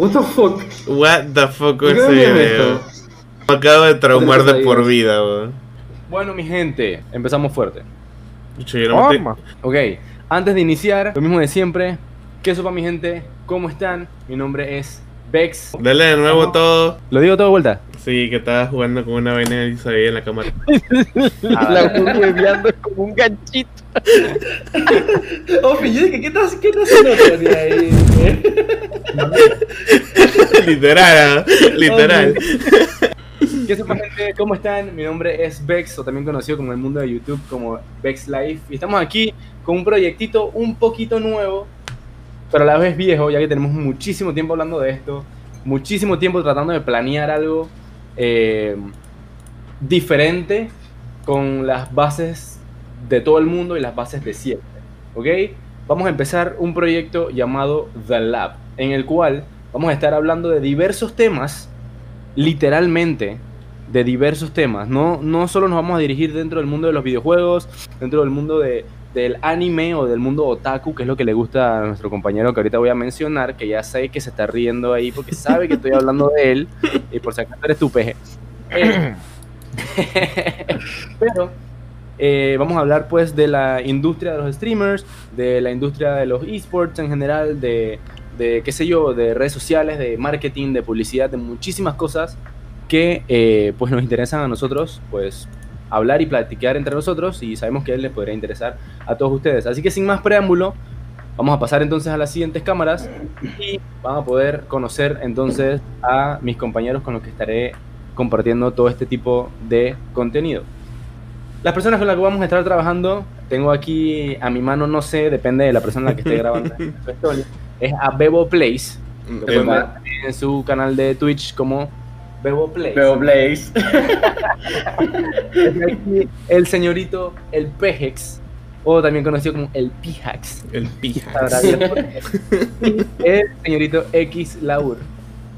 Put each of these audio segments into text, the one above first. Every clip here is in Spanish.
What the fuck? What the fuck ¿Por es qué ese video? esto? Me acabo de traumar de por vida, weón. Bueno, mi gente, empezamos fuerte. No. Ok, antes de iniciar, lo mismo de siempre. ¿Qué sopa, mi gente? ¿Cómo están? Mi nombre es Bex. estoy- Dale de nuevo todo. ¿Lo digo todo de vuelta? Sí, que estaba jugando con una vaina y se veía en la cámara. La fui hueveando como un ganchito. Ofi, yo dije, ¿qué estás, qué estás haciendo ahí? literal, ¿ah? literal. ¿Qué sopa, gente? ¿Cómo están? Mi nombre es Bex, o también conocido como el mundo de YouTube como Bex Life. Y estamos aquí con un proyectito un poquito nuevo, pero a la vez viejo, ya que tenemos muchísimo tiempo hablando de esto. Muchísimo tiempo tratando de planear algo eh, diferente con las bases de todo el mundo y las bases de siempre. ¿Ok? Vamos a empezar un proyecto llamado The Lab, en el cual vamos a estar hablando de diversos temas, literalmente de diversos temas. No, no solo nos vamos a dirigir dentro del mundo de los videojuegos, dentro del mundo de, del anime o del mundo otaku, que es lo que le gusta a nuestro compañero que ahorita voy a mencionar, que ya sé que se está riendo ahí porque sabe que estoy hablando de él, y por si acaso eres tu peje. Eh, pero eh, vamos a hablar pues de la industria de los streamers, de la industria de los esports en general, de, de qué sé yo, de redes sociales, de marketing, de publicidad, de muchísimas cosas que eh, pues nos interesan a nosotros, pues hablar y platicar entre nosotros y sabemos que a él les podría interesar a todos ustedes. Así que sin más preámbulo, vamos a pasar entonces a las siguientes cámaras y van a poder conocer entonces a mis compañeros con los que estaré compartiendo todo este tipo de contenido. Las personas con las que vamos a estar trabajando, tengo aquí a mi mano, no sé, depende de la persona la que esté grabando historia, es a Bebo Place. Ver en su canal de Twitch como Bebo Blaze. Está aquí el señorito, el Pejex, o también conocido como el Pijax. El pija. Sabrá Dios por qué. Y el señorito X Laur,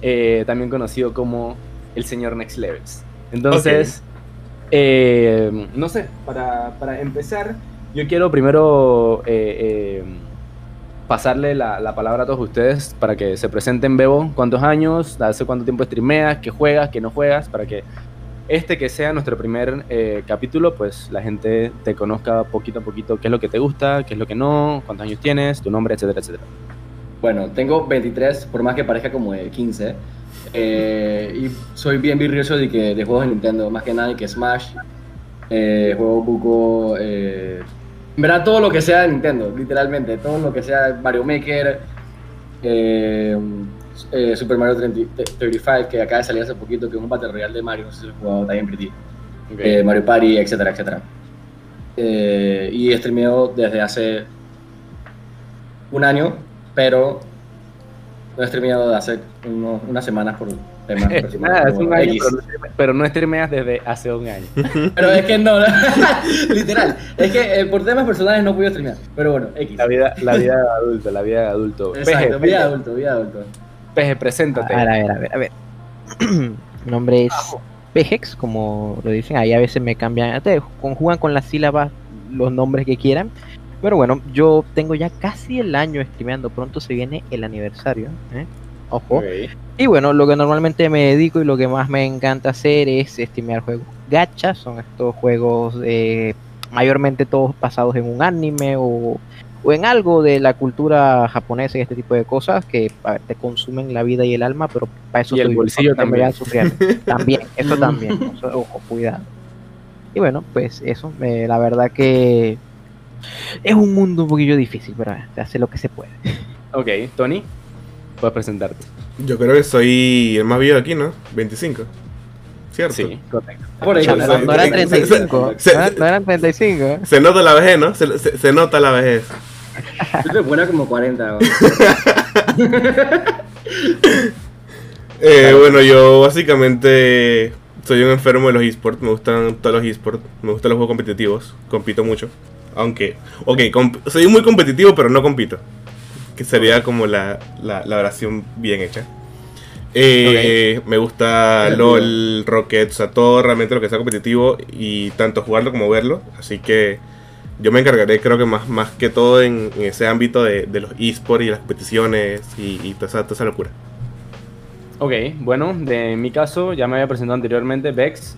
eh, también conocido como el señor Next Levels. Entonces, eh, no sé, para, para empezar, yo quiero primero eh, eh, pasarle la, la palabra a todos ustedes para que se presenten, Bebo. ¿Cuántos años? ¿Hace cuánto tiempo streameas? ¿Qué juegas? ¿Qué no juegas? Para que este que sea nuestro primer eh, capítulo, pues la gente te conozca poquito a poquito qué es lo que te gusta, qué es lo que no, cuántos años tienes, tu nombre, etcétera, etcétera. Bueno, tengo 23, por más que parezca como de 15. eh, y soy bien virrioso de, que, de juegos de Nintendo, más que nada de que Smash. eh, juego Buco. Eh, en verdad, todo lo que sea de Nintendo, literalmente. Todo lo que sea Mario Maker. eh, eh, Super Mario 30 35, que acaba de salir hace poquito, que es un Battle Royale de Mario. No sé si lo he jugado, bien pretty. eh, Mario Party, etcétera, etcétera. Eh, y he streameado desde hace un año, pero no he streameado desde hace unos- unas semanas por nada, es un año, pero, no streameas desde hace un año. Pero es que no, literal, es que eh, por temas personales no pude streamear, pero bueno, X. La vida, la vida de adulto, la vida de adulto. Exacto, Peje, vida Peje, adulto, vida adulto. Peje, preséntate. A ver, a ver, a ver, a ver. Mi nombre es Pejex, como lo dicen. Ahí a veces me cambian, te conjugan con las sílabas los nombres que quieran. Pero bueno, yo tengo ya casi el año streameando. Pronto se viene el aniversario. ¿eh? Ojo. Y bueno, lo que normalmente me dedico y lo que más me encanta hacer es streamear juegos gacha. Son estos juegos eh, mayormente todos basados en un anime o, o en algo de la cultura japonesa y este tipo de cosas que a ver, te consumen la vida y el alma, pero para eso Y el bolsillo también. también, eso también. eso- ojo, cuidado. Y bueno, pues eso, eh, la verdad que es un mundo un poquillo difícil, pero eh, se hace lo que se puede. Ok, Tony, puedes presentarte. Yo creo que soy el más viejo aquí, ¿no? 25. ¿Cierto? Sí, correcto. Por ahí, No, no, eran sí, 35, sí, sí. no eran- no eran 35. ¿eh? Se nota la vejez, ¿no? Se, se- se nota la vejez. Tú te buena como 40. ¿no? Eh, bueno, yo básicamente soy un enfermo de los esports. Me gustan todos los esports. Me gustan los juegos competitivos. Compito mucho. Aunque, ok, comp- soy muy competitivo, pero no compito. Que sería como la, la, la oración bien hecha. Eh, Me gusta LOL, Rocket, o sea, todo realmente lo que sea competitivo y tanto jugarlo como verlo. Así que yo me encargaré, creo que más, más que todo en, en ese ámbito de, de los esports y las competiciones y, y toda, esa, toda esa locura. Ok, bueno, de mi caso, ya me había presentado anteriormente, Vex,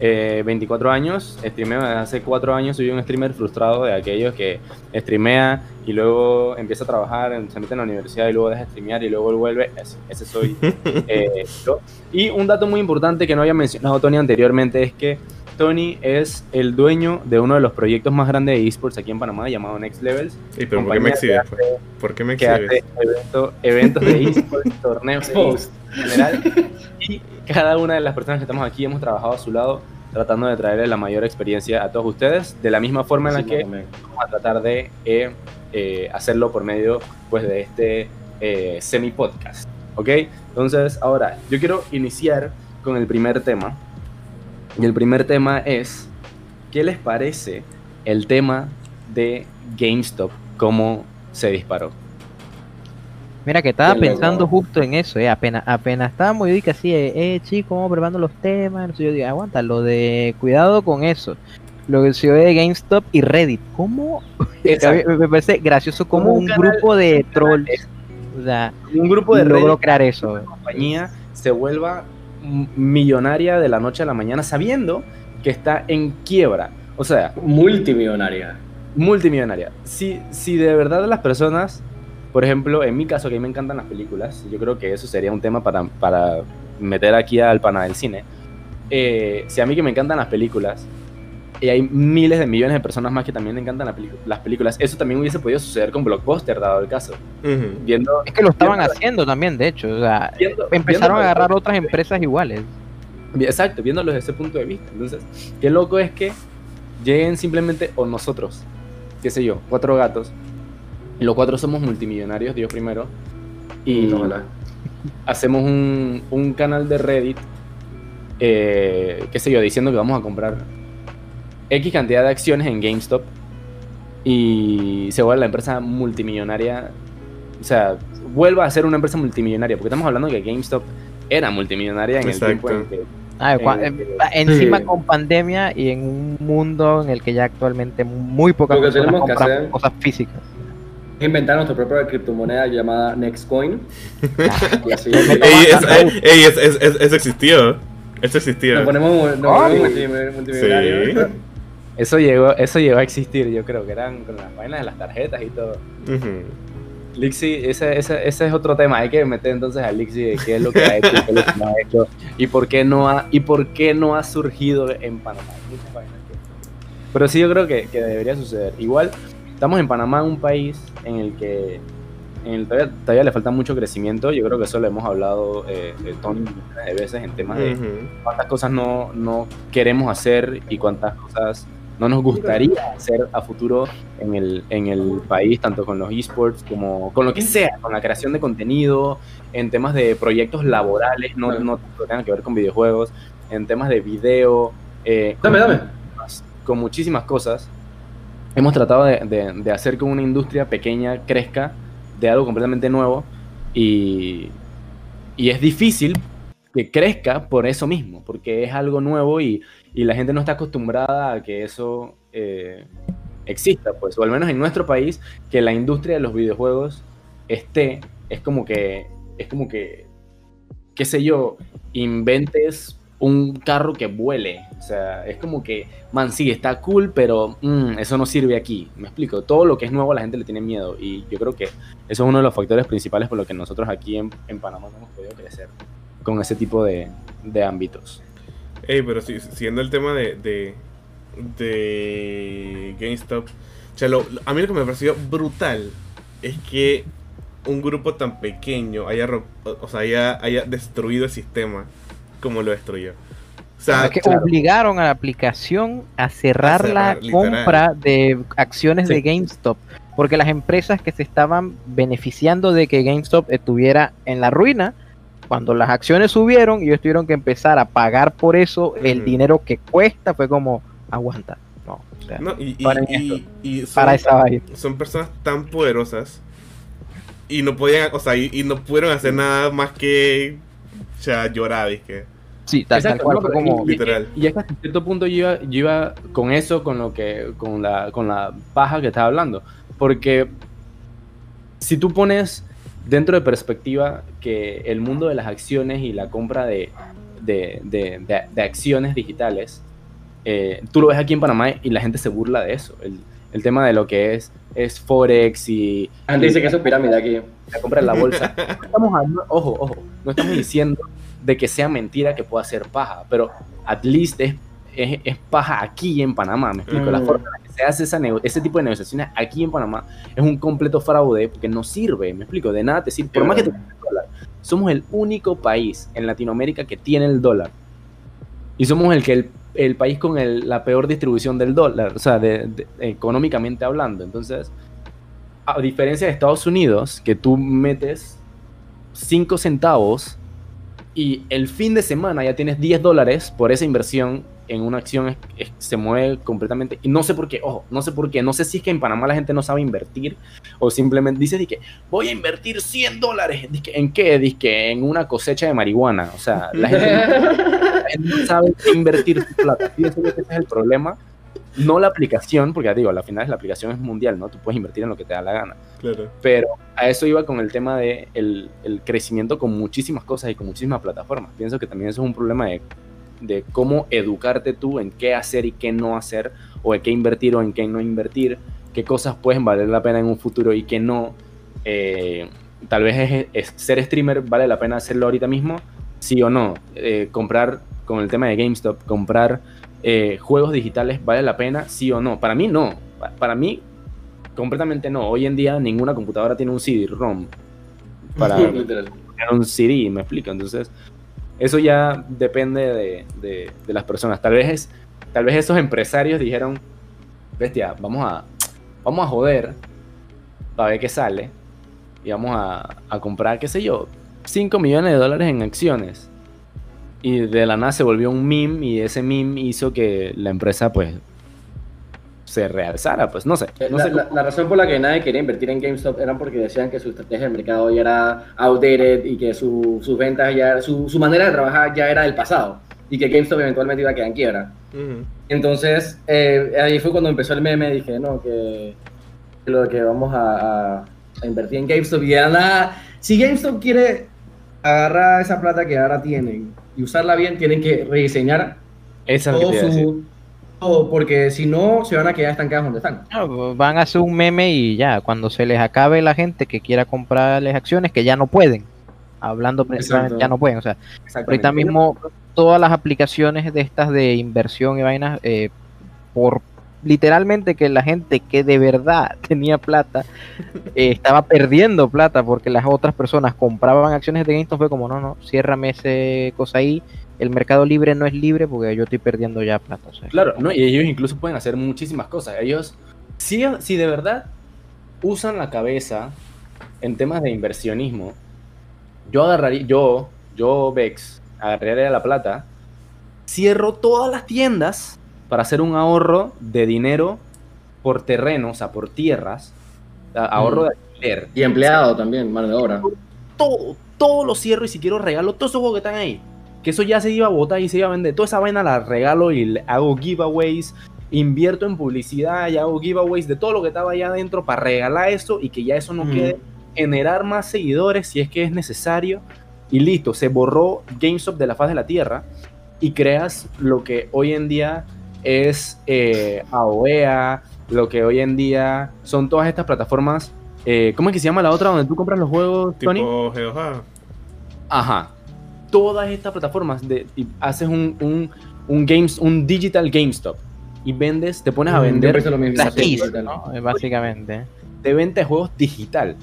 eh, 24 años, streameo desde hace 4 años, soy un streamer frustrado de aquellos que streamea y luego empieza a trabajar, se mete en la universidad y luego deja de streamear y luego vuelve, ese, ese soy eh, yo. Y un dato muy importante que no había mencionado Tony anteriormente es que Tony es el dueño de uno de los proyectos más grandes de esports aquí en Panamá llamado Next Levels. ¿Y pero por qué me exhibes? pues? ¿Por qué me que hace exhibes? evento- eventos de esports, torneos de esports en general. Y cada una de las personas que estamos aquí hemos trabajado a su lado tratando de traerle la mayor experiencia a todos ustedes, de la misma forma en la que también. vamos a tratar de eh, eh, hacerlo por medio pues, de este eh, semi-podcast. ¿Ok? Entonces, ahora, yo quiero iniciar con el primer tema. Y el primer tema es, ¿qué les parece el tema de GameStop? ¿Cómo se disparó? Mira que estaba pensando justo en eso, eh, apenas, apenas estábamos, yo dije así, eh, eh chicos, vamos preparando los temas, entonces yo digo, aguanta, lo de cuidado con eso, lo que se de GameStop y Reddit, ¿cómo? Me, me parece gracioso como un, un canal- grupo de un canal trolls, o sea, Un grupo de logró Reddit crear eso. compañía se vuelva millonaria de la noche a la mañana sabiendo que está en quiebra. O sea, Multimillonaria. multimillonaria. Si, si de verdad las personas, por ejemplo, en mi caso que a mí me encantan las películas, yo creo que eso sería un tema para, para meter aquí al pana del cine. Eh, si a mí que me encantan las películas, y hay miles de millones de personas más que también le encantan la las películas, eso también hubiese podido suceder con Blockbuster, dado el caso. Ujú. Viendo, Es que lo estaban Viendo- haciendo también, de hecho, o sea, viendo- empezaron viendo- a agarrar otras empresas iguales. Exacto, viéndolo desde ese punto de vista. Entonces, qué loco es que lleguen simplemente, o nosotros, qué sé yo, cuatro gatos, los cuatro somos multimillonarios, Dios primero, y Ojalá. hacemos un, un canal de Reddit, eh, qué sé yo, diciendo que vamos a comprar X cantidad de acciones en GameStop y se vuelve la empresa multimillonaria, o sea, vuelva a ser una empresa multimillonaria, porque estamos hablando que GameStop era multimillonaria en Exacto. el tiempo en que Ah, Eh, encima sí. con pandemia y en un mundo en el que ya actualmente muy pocas Lo que personas tenemos que compran hacer- cosas físicas. Inventar nuestra propia criptomoneda llamada Nextcoin. y así. Ey, es- ey, ey, es- es- es- eso existió. Eso existió. Nos ponemos, nos ponemos multimillonarios. Eso llegó, eso llegó a existir, yo creo que eran con las vainas de las tarjetas y todo. Ujú. Lixi, ese, ese, ese es otro tema. Hay que meter entonces a Lixi de qué es lo que ha hecho, qué es lo que no ha hecho y por qué no ha, y por qué no ha surgido en Panamá. Pero sí, yo creo que, que debería suceder. Igual, estamos en Panamá, un país en el que en el todavía, todavía le falta mucho crecimiento. Yo creo que eso lo hemos hablado eh, de Tony de veces en temas de Ujú. cuántas cosas no, no queremos hacer y cuántas cosas no nos gustaría hacer a futuro en el, en el país, tanto con los esports como con lo que sea, con la creación de contenido, en temas de proyectos laborales, no, no que tengan que ver con videojuegos, en temas de video, eh, Dame, dame. con muchísimas cosas. Hemos tratado de, hacer que una industria pequeña crezca de algo completamente nuevo y, es difícil que crezca por eso mismo, porque es algo nuevo y, y la gente no está acostumbrada a que eso eh, exista, pues, o al menos en nuestro país, que la industria de los videojuegos esté, es como que, es como que, qué sé yo, inventes un carro que vuele, o sea, es como que, man, sí, está cool, pero mm, eso no sirve aquí, me explico, todo lo que es nuevo a la gente le tiene miedo. Y yo creo que eso es uno de los factores principales por lo que nosotros aquí en, Panamá no hemos podido crecer con ese tipo de, ámbitos. Ey, pero si, siguiendo el tema de, de, de GameStop, a mí lo que me pareció brutal es que un grupo tan pequeño haya, o sea, haya destruido el sistema como lo destruyó. O sea, es que claro. obligaron a la aplicación a cerrar, A cerrar, la literal. compra de acciones Sí. de GameStop. Porque las empresas que se estaban beneficiando de que GameStop estuviera en la ruina, cuando las acciones subieron y ellos tuvieron que empezar a pagar por eso el dinero que cuesta, fue como, aguanta. No, o sea, no, y, y- Paren y- y son, para esa vaina. son personas tan poderosas y no podían, o sea, y, y no pudieron hacer nada más que o sea, llorar, que Sí, tal, tal Exacto, cual, no, como... y- y- Literal. Y es que hasta cierto punto yo iba, yo iba con eso, con lo que, con la, con la paja que estaba hablando. Porque si tú pones dentro de perspectiva que el mundo de las acciones y la compra de, de, de- de- de acciones digitales, eh, tú lo ves aquí en Panamá y la gente se burla de eso. El, el tema de lo que es, es Forex y, La gente dice que eso es pirámide aquí. la compra en la bolsa. No estamos hablando- ojo, ojo, no estamos diciendo de que sea mentira que pueda ser paja, pero at least es, es, es paja aquí en Panamá, me explico. La Mm. forma en la que se hace esa ese tipo de negociaciones aquí en Panamá es un completo fraude porque no sirve, me explico, de nada te sirve. Por más que te el dólar, somos el único país en Latinoamérica que tiene el dólar. Y somos el que el, el país con el- la peor distribución del dólar, o sea, de- de- económicamente hablando. Entonces, a diferencia de Estados Unidos, que tú metes 5 centavos y el fin de semana ya tienes 10 dólares por esa inversión en una acción, es- es- se mueve completamente. Y no sé por qué, ojo, no sé por qué. No sé si es que en Panamá la gente no sabe invertir o simplemente dice que voy a invertir 100 dólares. ¿En qué? Dice que en una cosecha de marihuana. O sea, la gente, la gente no sabe invertir su plata. Que ese es el problema. No la aplicación, porque ya digo, al final la aplicación es mundial, ¿no? Tú puedes invertir en lo que te da la gana. Claro. Pero a eso iba con el tema de el, el crecimiento con muchísimas cosas y con muchísimas plataformas. Pienso que también eso es un problema de, de cómo educarte tú en qué hacer y qué no hacer, o en qué invertir o en qué no invertir, qué cosas pueden valer la pena en un futuro y qué no. Eh, tal vez es, es- ser streamer vale la pena hacerlo ahorita mismo, sí o no. Eh, comprar, con el tema de GameStop, comprar eh, juegos digitales vale la pena, sí o no. Para mí no. Pa- Para mí completamente no. Hoy en día ninguna computadora tiene un CD-ROM para un CD, me explico. Entonces, eso ya depende de, de- de las personas. Tal vez, es, tal vez esos empresarios dijeron, bestia, vamos a, vamos a joder para ver qué sale y vamos a, a comprar, qué sé yo, 5 millones de dólares en acciones. Y de la nada se volvió un meme y ese meme hizo que la empresa pues se realzara, pues no sé. No la, sé la- la razón por la que nadie quería invertir en GameStop era porque decían que su estrategia de mercado ya era outdated y que su- sus ventas ya, su, su manera de trabajar ya era del pasado y que GameStop eventualmente iba a quedar en quiebra. Entonces, eh, ahí fue cuando empezó el meme, dije, no, que, que lo que vamos a, a- a invertir en GameStop y ya nada, si GameStop quiere agarrar esa plata que ahora tienen y usarla bien, tienen que rediseñar Esa que todo su... todo, porque si no, se van a quedar estancados donde están. No, van a hacer un meme y ya, cuando se les acabe la gente que quiera comprarles acciones, que ya no pueden. Hablando ya no pueden. O sea, ahorita mismo todas las aplicaciones de estas de inversión y vainas, eh, por literalmente que la gente que de verdad tenía plata eh, estaba perdiendo plata porque las otras personas compraban acciones de GameStop fue como no no ciérrame ese cosa ahí el mercado libre no es libre porque yo estoy perdiendo ya plata o sea, Claro, ¿no? y ellos incluso pueden hacer muchísimas cosas. Ellos, si, si de verdad usan la cabeza en temas de inversionismo, yo agarraría, yo, yo, Vex, agarraría la plata, cierro todas las tiendas para hacer un ahorro de dinero por terreno, o sea, por tierras, ahorro Mm. de alquiler. Y empleado también, mano de obra. todo, todo lo cierro y si quiero regalo todos esos juegos que están ahí. Que eso ya se iba a botar y se iba a vender. Toda esa vaina la regalo y le hago giveaways. Invierto en publicidad y hago giveaways de todo lo que estaba allá adentro para regalar eso y que ya eso no Mm. quede. Generar más seguidores si es que es necesario. Y listo, se borró GameStop de la faz de la tierra y creas lo que hoy en día es eh, AOEA, lo que hoy en día son todas estas plataformas. eh, ¿Cómo es que se llama la otra donde tú compras los juegos, Tony? Tipo GeoHa. Ajá. Todas estas plataformas de, y haces un, un, un games, un digital GameStop y vendes, te pones a Mm, vender pienso lo mismo. las Sí, keys, total. ¿no? Básicamente de venta de juegos digital.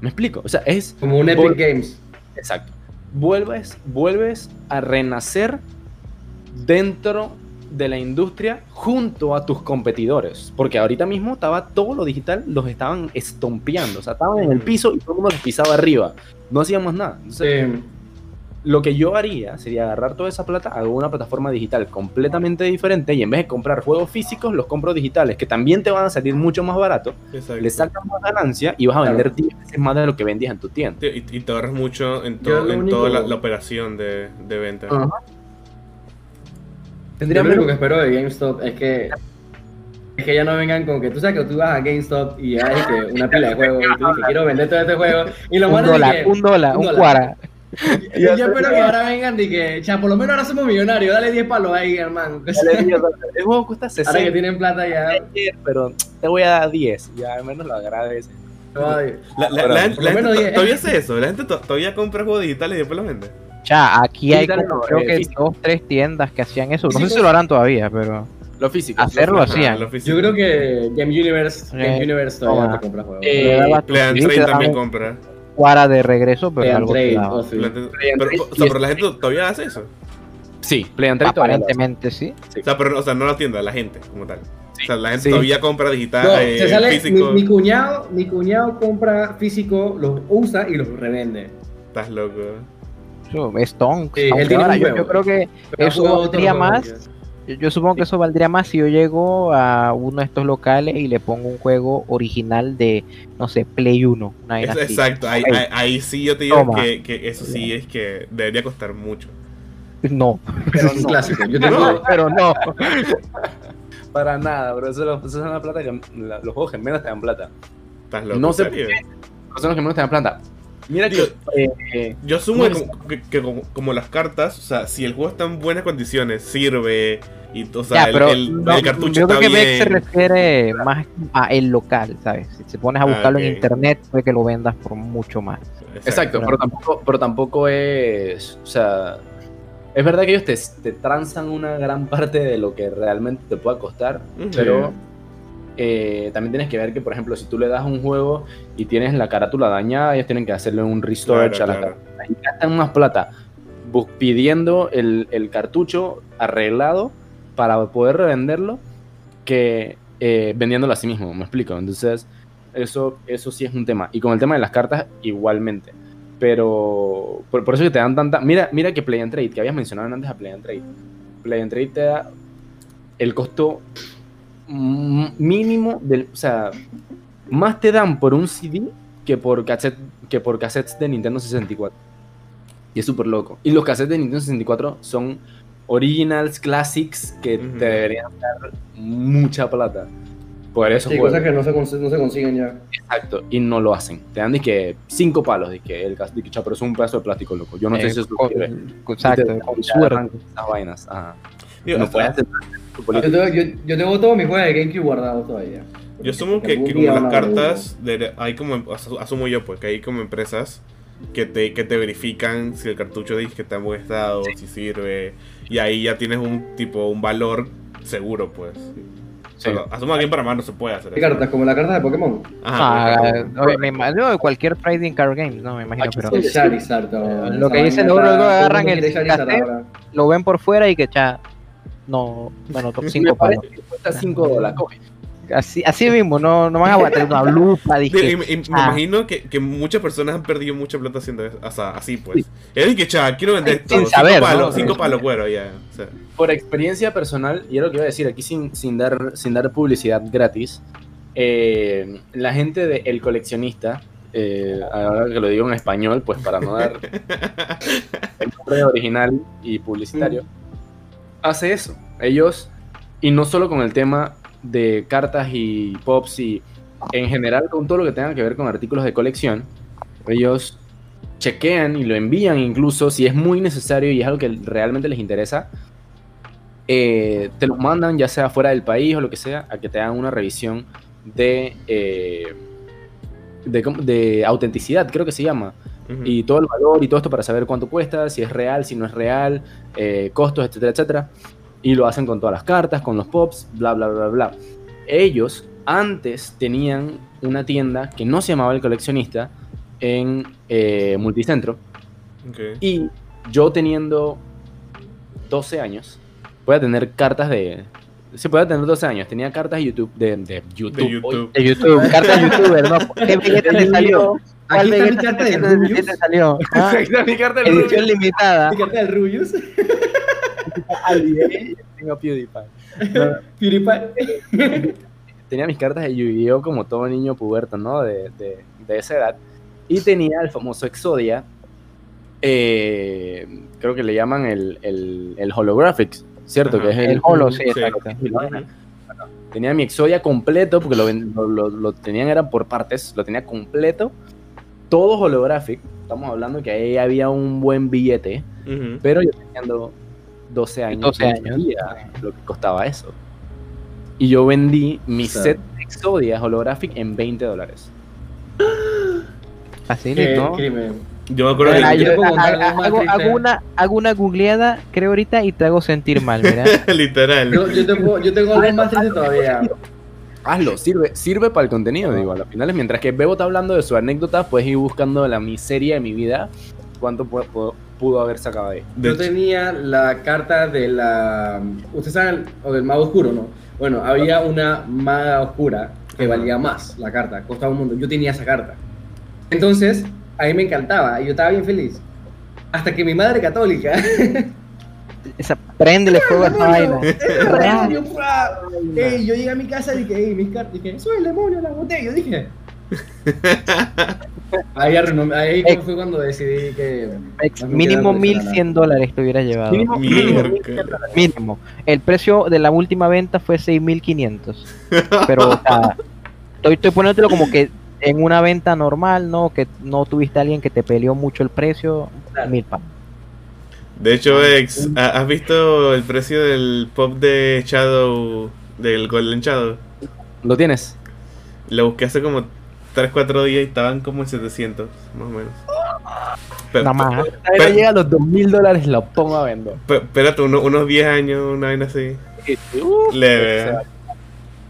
¿Me explico? O sea, es Como un Epic Games. exacto. Vuelves, vuelves a renacer dentro de la industria junto a tus competidores. Porque ahorita mismo estaba todo lo digital, los estaban estompeando. O sea, estaban en el piso y todo el mundo los pisaba arriba. No hacíamos nada. Entonces. Lo que yo haría sería agarrar toda esa plata, hago una plataforma digital completamente diferente y en vez de comprar juegos físicos, los compro digitales, que también te van a salir mucho más barato, Exacto. le sacas más ganancia y vas a Claro. vender 10 veces más de lo que vendías en tu tienda. Y, y te ahorras mucho en, to- en único- toda la, la operación de, de venta. Ajá. Yo lo único que espero de GameStop es que es que ya no vengan con que tú sabes que tú vas a GameStop y hay que una pila de juegos y tú dices quiero vender todo este juego y lo Un dólar, que, un dólar, un dólar. cuara. Y yo espero que ahora vengan y que, cha, por lo menos ahora somos millonarios, dale 10 palos ahí, hermano. El juego cuesta Ahora que 60, tienen plata ya. pero te voy a dar 10. Ya al menos lo agradece. ay, La, gente todavía hace eso. La gente to- todavía compra juegos digitales y después los vende. Ya, aquí hay Digital como, no, creo eh, que físico. dos, tres tiendas que hacían eso. No sé si lo harán todavía, pero Lo físico. hacerlo lo hacían. lo físico. Yo creo que Game Universe, Game Eh, Universe todavía te compra juegos. Eh, Play and CD, Trade también compra. cuara de regreso, pero Play algo Trade, oh, sí. Play Pero, o sea, pero la gente todavía hace eso. Sí, Play and Trade todavía. Aparentemente sí. O sea, pero, o sea, no la tienda, la gente como tal. Sí. O sea, la gente Sí. todavía compra digital, No, eh, se sale, mi, físico. mi cuñado, mi cuñado compra físico, los usa y los revende. Estás loco. Eso, Stonks. Sí, él aunque tiene ahora un yo, juego. yo creo que Pero eso valdría juego, más. Yo, yo supongo que eso valdría más si yo llego a uno de estos locales y le pongo un juego original de, no sé, Play 1. Una vaina Es- así. exacto, ahí, ahí, ahí sí yo te digo Toma. que, que eso sí es que debería costar mucho. No, Ese es un clásico. Yo tengo, No. pero no. Para nada, bro. Eso, eso es una plata que la- los juegos que menos te dan plata. Estás loco. No ¿en sé serio? Son los que menos te dan plata. Mira que. Digo, eh, Yo asumo que, como, que- que como, como las cartas, o sea, si el juego está en buenas condiciones, sirve, y, o sea, Ya, el, pero el- no, el cartucho yo creo está que Beck se bien. refiere más a el local, ¿sabes? Si te pones a Ah, buscarlo en internet, puede que lo vendas por mucho más. Exacto, pero tampoco, pero tampoco es. O sea. Es verdad que ellos te, te transan una gran parte de lo que realmente te pueda costar, pero eh, también tienes que ver que, por ejemplo, si tú le das un juego y tienes la carátula dañada, ellos tienen que hacerle un restore Claro, a la claro. carátula. Y gastan más plata pidiendo el, el cartucho arreglado para poder revenderlo que eh, vendiéndolo a sí mismo, me explico. Entonces, eso, eso sí es un tema. Y con el tema de las cartas, igualmente. Pero por, por eso que te dan tanta. Mira, mira que Play and Trade, que habías mencionado antes a Play and Trade. Play and Trade te da el costo mínimo del. O sea, más te dan por un CD que por, cassette, que por cassettes de Nintendo 64. Y es súper loco. Y los cassettes de Nintendo 64 son originals, classics, que te deberían dar mucha plata. Por eso Sí, cosas que no se, cons- no se consiguen ya. Exacto, y no lo hacen. Te dan que cinco palos, de que el de que, "Cha, pero es un pedazo de plástico, loco. Yo no sé si eso con- sirve. Exacto, con suerte. Esas vainas. Ajá. Digo, no puedes hacer tu Yo tengo, yo, yo tengo todos mis juegos de GameCube guardados todavía. Yo asumo que, que como las cartas, de- hay como, asu- asumo yo pues, que hay como empresas que te, que te verifican si el cartucho dice que está en buen estado, si sirve, y ahí ya tienes un tipo, un valor seguro pues. Sí. Asumo que aquí en Panamá no se puede hacer ¿Qué eso. cartas? Como las cartas de Pokémon. Ajá, Ah, pero- oye, me imagino de cualquier trading card games, no me imagino, pero Charizard. todo. Lo que dice vaina Logro, está- luego el agarran el lo ven por fuera y que ya no, bueno, to- Me cinco parece palos. que cuesta 5 dólares. Así, así mismo, no, no van a tener una lupa, Digo, dije. y me, y me ah. imagino que, que muchas personas han perdido mucha plata haciendo eso, o sea, así pues. Es que, cha, quiero vender saber, cinco ¿no? palos, cinco palos, cuero, ya. O sea, Por experiencia personal, y es lo que iba a decir aquí sin, sin, dar, sin dar publicidad gratis, eh, la gente de El Coleccionista, eh, ahora que lo digo en español, pues para no dar el nombre original y publicitario, hace eso. Ellos, y no solo con el tema de cartas y pops y en general con todo lo que tenga que ver con artículos de colección, ellos chequean y lo envían incluso si es muy necesario y es algo que realmente les interesa, eh, te los mandan ya sea fuera del país o lo que sea, a que te hagan una revisión de, eh, de, autenticidad, creo que se llama ujú. y todo el valor y todo esto para saber cuánto cuesta, si es real, si no es real, eh, costos, etcétera, etcétera. Y lo hacen con todas las cartas, con los pops, bla, bla, bla, bla. Ellos antes tenían una tienda que no se llamaba El Coleccionista en eh, Multicentro. Ok. Y yo teniendo 12 años, voy a tener cartas de... Se puede tener 12 años, tenía cartas de YouTube. De, de YouTube. De Oye, YouTube. De YouTube, carta de youtuber, ¿no? ¿Qué billete te salió? ¿Cuál Aquí está mi billete carta de te- Rubius. salió? Ah, Ahí está mi carta de Edición limitada. Mi carta del Rubius. Tengo PewDiePie. PewDiePie. tenía mis cartas de Yu-Gi-Oh! como todo niño puberto, ¿no? De, de- de esa edad. Y tenía el famoso Exodia. eh, creo que le llaman el, el, el Holographics, ¿cierto? Ajá. Que es el, El holo, sí, exacto. vaina. Tenía mi Exodia completo, porque lo, lo- lo tenían, eran por partes, lo tenía completo. Todo holographic. Estamos hablando que ahí había un buen billete. Ujú. Pero yo teniendo 12 años, 12 no años. sabía lo que costaba eso. Y yo vendí mi set de Exodia holographic en 20 dólares. Así, Qué ¿no? crimen. Yo me acuerdo Ah, que. yo hago, hago- una, hago una googleada, creo ahorita, y te hago sentir mal, mira. Literal. Yo, yo, tengo, yo tengo algo más triste todavía. Hazlo, sirve, sirve para el contenido, digo, a las finales, mientras que Bebo está hablando de su anécdota, puedes ir buscando la miseria de mi vida, cuánto pu- pu- pudo haber sacado ahí. Yo tenía la carta de la. Ustedes saben, o del mago oscuro, ¿no? Bueno, había una maga oscura que valía más la carta, costaba un mundo. Yo tenía esa carta. Entonces, a mí me encantaba y yo estaba bien feliz. Hasta que mi madre católica. Esa, préndele fuego a esa vaina. ¡Es! Ey, yo llegué a mi casa y dije, ey, mis cartas, dije, soy el demonio, la boté. Yo dije. ahí, arruinó- ahí Ey. fue cuando decidí que. Ex- Mínimo quedaba con 1100 dólares te hubiera llevado. Mínimo. Mínimo. El precio de la última venta fue 6500. Pero, o sea, estoy, estoy poniéndolo como que en una venta normal, ¿no? Que no tuviste a alguien que te peleó mucho el precio, Claro. mil pa. De hecho, ex, ¿ha- ¿has visto el precio del pop de Shadow, del Golden Shadow? ¿Lo tienes? Lo busqué hace como 3-4 días y estaban como en 700, más o menos. Pero, Nada más. Pero- llega a los 2000 dólares, lo pongo a vender. espérate, uno- unos 10 años, una vaina así. Uh, Leve. se va-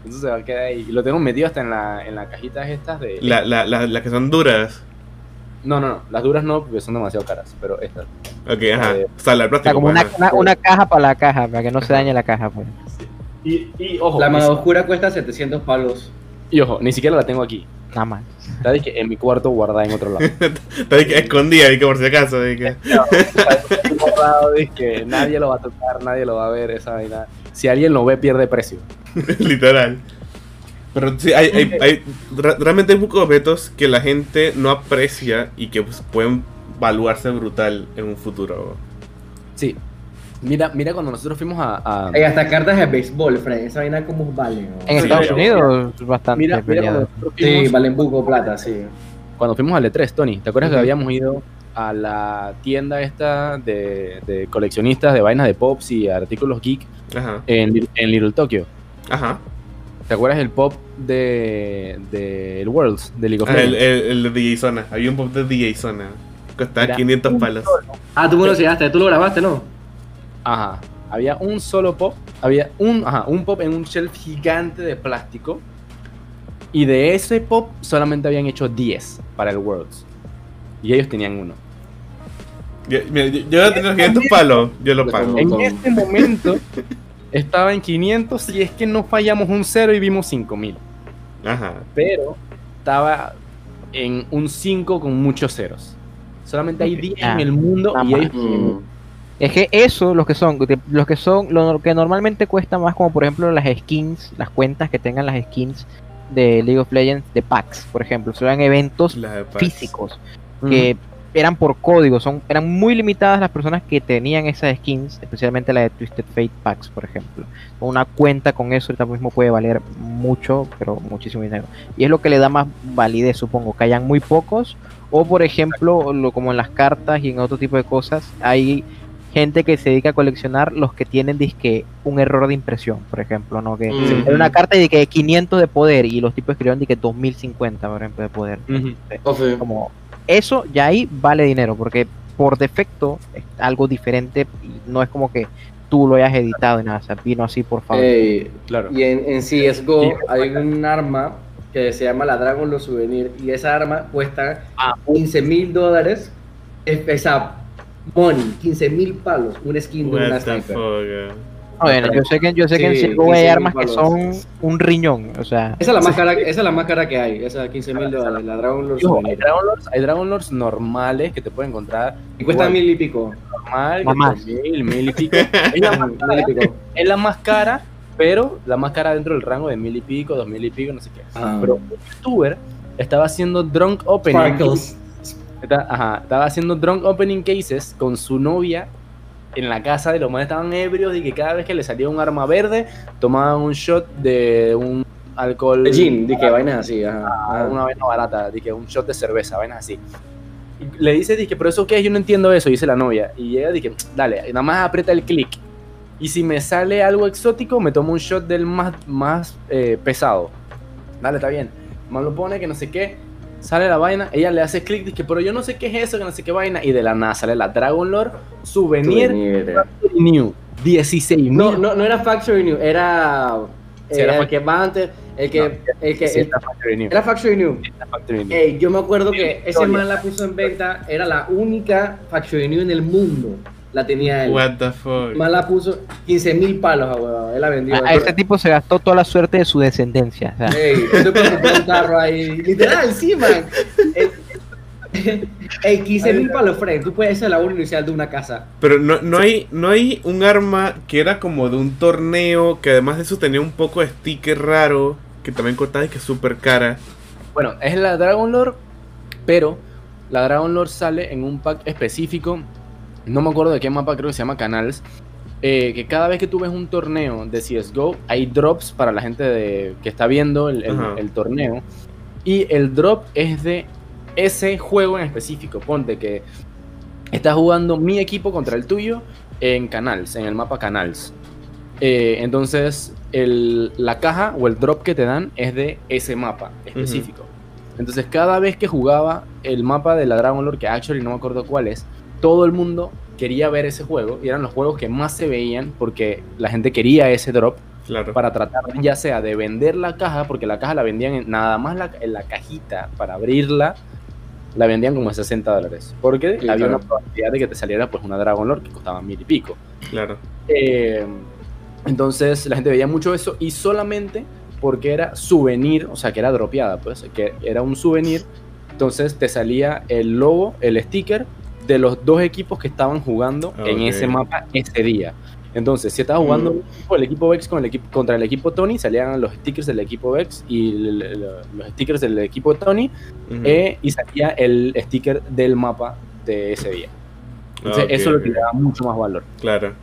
Eso se va a quedar ahí. Y lo tengo metido hasta en la, en las cajitas estas de... La- la- la- Las que son duras. No, no, no. Las duras no, porque son demasiado caras. Pero estas. Ok, ajá. Eh, O sea, la O sea, plástico. como pues, una, ajá. una, una caja para la caja, para que no se dañe la caja. Pues. Y, y ojo, La maga oscura cuesta 700 palos. y ojo, ni siquiera la tengo aquí. Nada más. Está dije, en mi cuarto guardada en otro lado. Está que escondida, que por si acaso. que- que nadie lo va a tocar, nadie lo va a ver, esa vaina. Si alguien lo ve, pierde precio. Literal. Pero sí, hay, hay, hay- realmente hay pocos objetos que la gente no aprecia y que pues, pueden valuarse brutal en un futuro. Sí. Mira, mira cuando nosotros fuimos a... a- Hay hasta cartas de béisbol, Frank. Esa vaina como vale. ¿no? En Sí, Estados pero- Unidos bastante mira, mira cuando peleado. nosotros Sí, valen buco plata, sí. cuando fuimos al E3, Tony. ¿Te acuerdas que habíamos ido a la tienda esta de, de coleccionistas de vainas de pops y artículos geek Ajá. en, en Little Tokyo? Ajá. ¿Te acuerdas el pop de, de el Worlds, de League of Ah, el, Legends? el, el de DJ Zona. Había un pop de DJ Zona. Costaba Mira, 500 palos. Ah, tú me lo enseñaste, tú lo grabaste, ¿no? Ajá. Había un solo pop, había un, ajá, un pop en un shelf gigante de plástico. Y de ese pop solamente habían hecho 10 para el Worlds. Y ellos tenían uno. Yo, mira, yo, yo voy a tener 500 palos, yo lo pago. En este momento estaba en 500 y es que no fallamos un 0 y vimos 5000. Ajá. Pero estaba en un 5 con muchos ceros. Solamente hay 10 en el mundo y ellos Mm. Es que eso, los que son, los que son, lo que normalmente cuesta más, como por ejemplo las skins, las cuentas que tengan las skins de League of Legends de packs, por ejemplo, son eventos físicos que eran por código, son eran muy limitadas las personas que tenían esas skins, especialmente la de Twisted Fate Packs, por ejemplo. Una cuenta con eso ahorita mismo puede valer mucho, pero muchísimo dinero. Y es lo que le da más validez, supongo, que hayan muy pocos o por ejemplo, lo, como en las cartas y en otro tipo de cosas, hay gente que se dedica a coleccionar los que tienen disque un error de impresión, por ejemplo, ¿no? Que Mm. era una carta de que 500 de poder y los tipos escribieron de que 2050, por ejemplo, de poder como eso ya ahí vale dinero porque por defecto es algo diferente y no es como que tú lo hayas editado y nada, o sea, vino así por favor. Ey, Claro. y en, en CSGO Sí. hay un arma que se llama la Dragon Lord Souvenir y esa arma cuesta Ah. 15 mil dólares. Es- Esa money, 15 mil palos, un skin de una sniper. fuck. Bueno, yo sé que yo sé que en Sí, CSGO hay 15.000 armas que son un riñón, o sea, Esa es la más cara, esa es la más cara que hay, esa 15 mil dólares, la Dragon Lord Y ojo, hay. Dragon Lords, hay Dragon Lords normales que te pueden encontrar Y cuesta mil y pico. normal, más. mil, mil y pico. es, la más Mil cara, y pico. es la más cara, pero la más cara dentro del rango de mil y pico, dos mil y pico, no sé qué. Ah. Pero un youtuber estaba haciendo drunk opening. Sparkles. Está- ajá, estaba haciendo drunk opening cases con su novia en la casa de los manes estaban ebrios y que cada vez que le salía un arma verde, tomaban un shot de un alcohol. De gin, que vainas así, ajá. Ah, ajá. una vaina barata, de que un shot de cerveza, vainas así. Y le dice, dije, pero eso qué es, yo no entiendo eso, dice la novia. Y llega, dije, dale, nada más aprieta el clic. Y si me sale algo exótico, me tomo un shot del más, más eh, pesado. Dale, está bien. Man lo pone, que no sé qué. Sale la vaina, ella le hace clic, dice, pero yo no sé qué es eso, que no sé qué vaina. Y de la nada sale la Dragon Lore Souvenir, Souvenir. Factory New. 16 No, no, no era Factory New, era. Sí, eh, era el Fac- que va antes. El que. No, el que Sí, el- está Factory New. era Factory New. Está Factory New. Ey, yo me acuerdo que ese man la puso en venta, era la única Factory New en el mundo. La tenía él. What the fuck. Man la puso 15 mil palos, a huevón. Él la vendió. A, a este tipo se gastó toda la suerte de su descendencia. o sea, Ey, un carro ahí. Literal, sí, man. Ey, Ey, 15 mil palos, Fred. Tú puedes ser la obra inicial de una casa. Pero no, no, hay, no hay un arma que era como de un torneo, que además de eso tenía un poco de sticker raro, que también costaba y que es súper cara. Bueno, es la Dragon Lore, pero la Dragon Lore sale en un pack específico. No me acuerdo de qué mapa, creo que se llama Canals. eh, que cada vez que tú ves un torneo de CSGO, hay drops para la gente de- que está viendo el, el- Ajá. el torneo. Y el drop es de ese juego en específico. Ponte que estás jugando mi equipo contra el tuyo en Canals, en el mapa Canals. Eh, entonces, el- la caja o el drop que te dan es de ese mapa específico. Entonces, cada vez que jugaba el mapa de la Dragon Lore, que actually no me acuerdo cuál es, todo el mundo quería ver ese juego y eran los juegos que más se veían porque la gente quería ese drop Claro. para tratar ya sea de vender la caja, porque la caja la vendían en, nada más la, en la cajita para abrirla, la vendían como en 60 dólares. Porque Sí, había claro. una probabilidad de que te saliera pues una Dragon Lore que costaba mil y pico. Claro. Eh, entonces la gente veía mucho eso y solamente porque era souvenir, o sea que era dropeada, pues, que era un souvenir. Entonces te salía el logo, el sticker de los dos equipos que estaban jugando en ese mapa ese día. Entonces, si jugando Mm. equipo, el equipo Vex con el equipo, contra el equipo Tony, salían los stickers del equipo Vex y el- el- los stickers del equipo Tony, eh, y salía el sticker del mapa de ese día. Entonces, Ok, eso ok. le daba mucho más valor. Claro.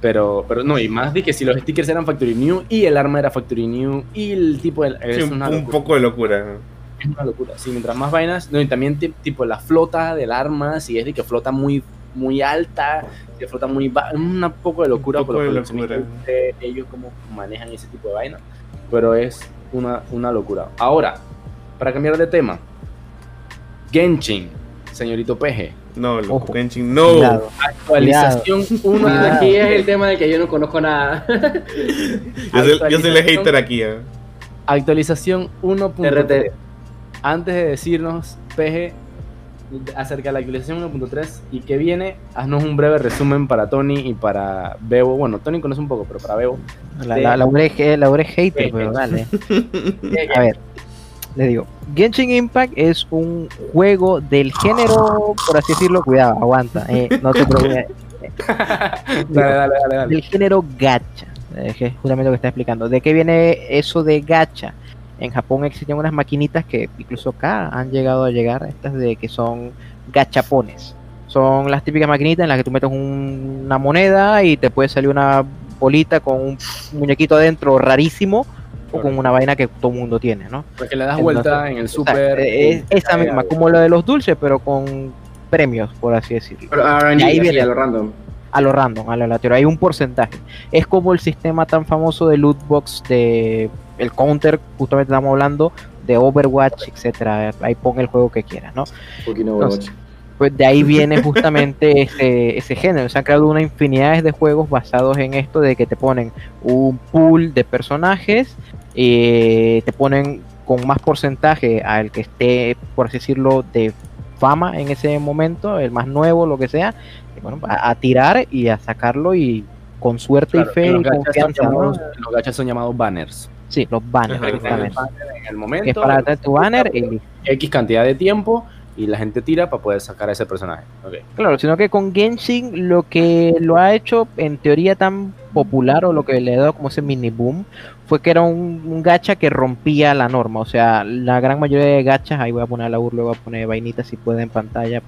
Pero, pero no, y más de que si los stickers eran Factory New y el arma era Factory New y el tipo de, Sí, es, un, poco de locura. Es una locura. Sí, mientras más vainas, no, y también ti- tipo la flota del arma, si es de que flota muy muy alta, si flota muy baja, es un poco de locura poco por de los eh, ellos cómo manejan ese tipo de vainas, pero es una, una locura. Ahora, para cambiar de tema, Genshin, señorito Peje, No, lo Ojo. Genshin, no. Cuidado. actualización 1 Ah, Cuidado. aquí es el tema del que yo no conozco nada. Yo soy, yo soy el hater aquí. ¿eh? Actualización 1.3. Antes de decirnos, PG, acerca de la actualización 1.3 y que viene, haznos un breve resumen para Tony y para Bebo. Bueno, Tony conoce un poco, pero para Bebo. La, la, la la Ure es hater, pero dale. A ver, le digo, Genshin Impact es un juego del género, por así decirlo, cuidado, aguanta, eh, no te preocupes, dale, dale, dale, dale. del género gacha, eh, es justamente lo que está explicando. ¿De qué viene eso de gacha? En Japón existen unas maquinitas que incluso acá han llegado a llegar, estas de que son gachapones. Son las típicas maquinitas en las que tú metes un- una moneda y te puede salir una bolita con un muñequito adentro rarísimo o con una vaina que todo el mundo tiene, ¿no? Porque le das Entonces, vuelta en el eh, es esa misma, como lo de los dulces, pero con premios, por así decirlo. Pero RNG, Y ahí viene. a lo random. A lo random, a lo aleatorio. Hay un porcentaje. Es como el sistema tan famoso de loot box de el counter, justamente estamos hablando de Overwatch, etcétera. Ahí pon el juego que quieras, ¿no? Entonces. Pues de ahí viene justamente ese, ese género. Se han creado una infinidad de juegos basados en esto de que te ponen un pool de personajes, eh, te ponen con más porcentaje al que esté, por así decirlo, de fama en ese momento, el más nuevo, lo que sea, y bueno, a, a tirar y a sacarlo y con suerte Claro, y fe y son confianza, Los gachas son llamados banners. Sí, los banners, Ajá. En el momento. Que es para tener tu banner y listo. X cantidad de tiempo y la gente tira para poder sacar a ese personaje. Claro, sino que con Genshin lo que lo ha hecho en teoría tan popular o lo que le ha dado como ese mini boom fue que era un, un gacha que rompía la norma. O sea, la gran mayoría de gachas, ahí voy a poner la UR, luego voy a poner vainitas si puede en pantalla.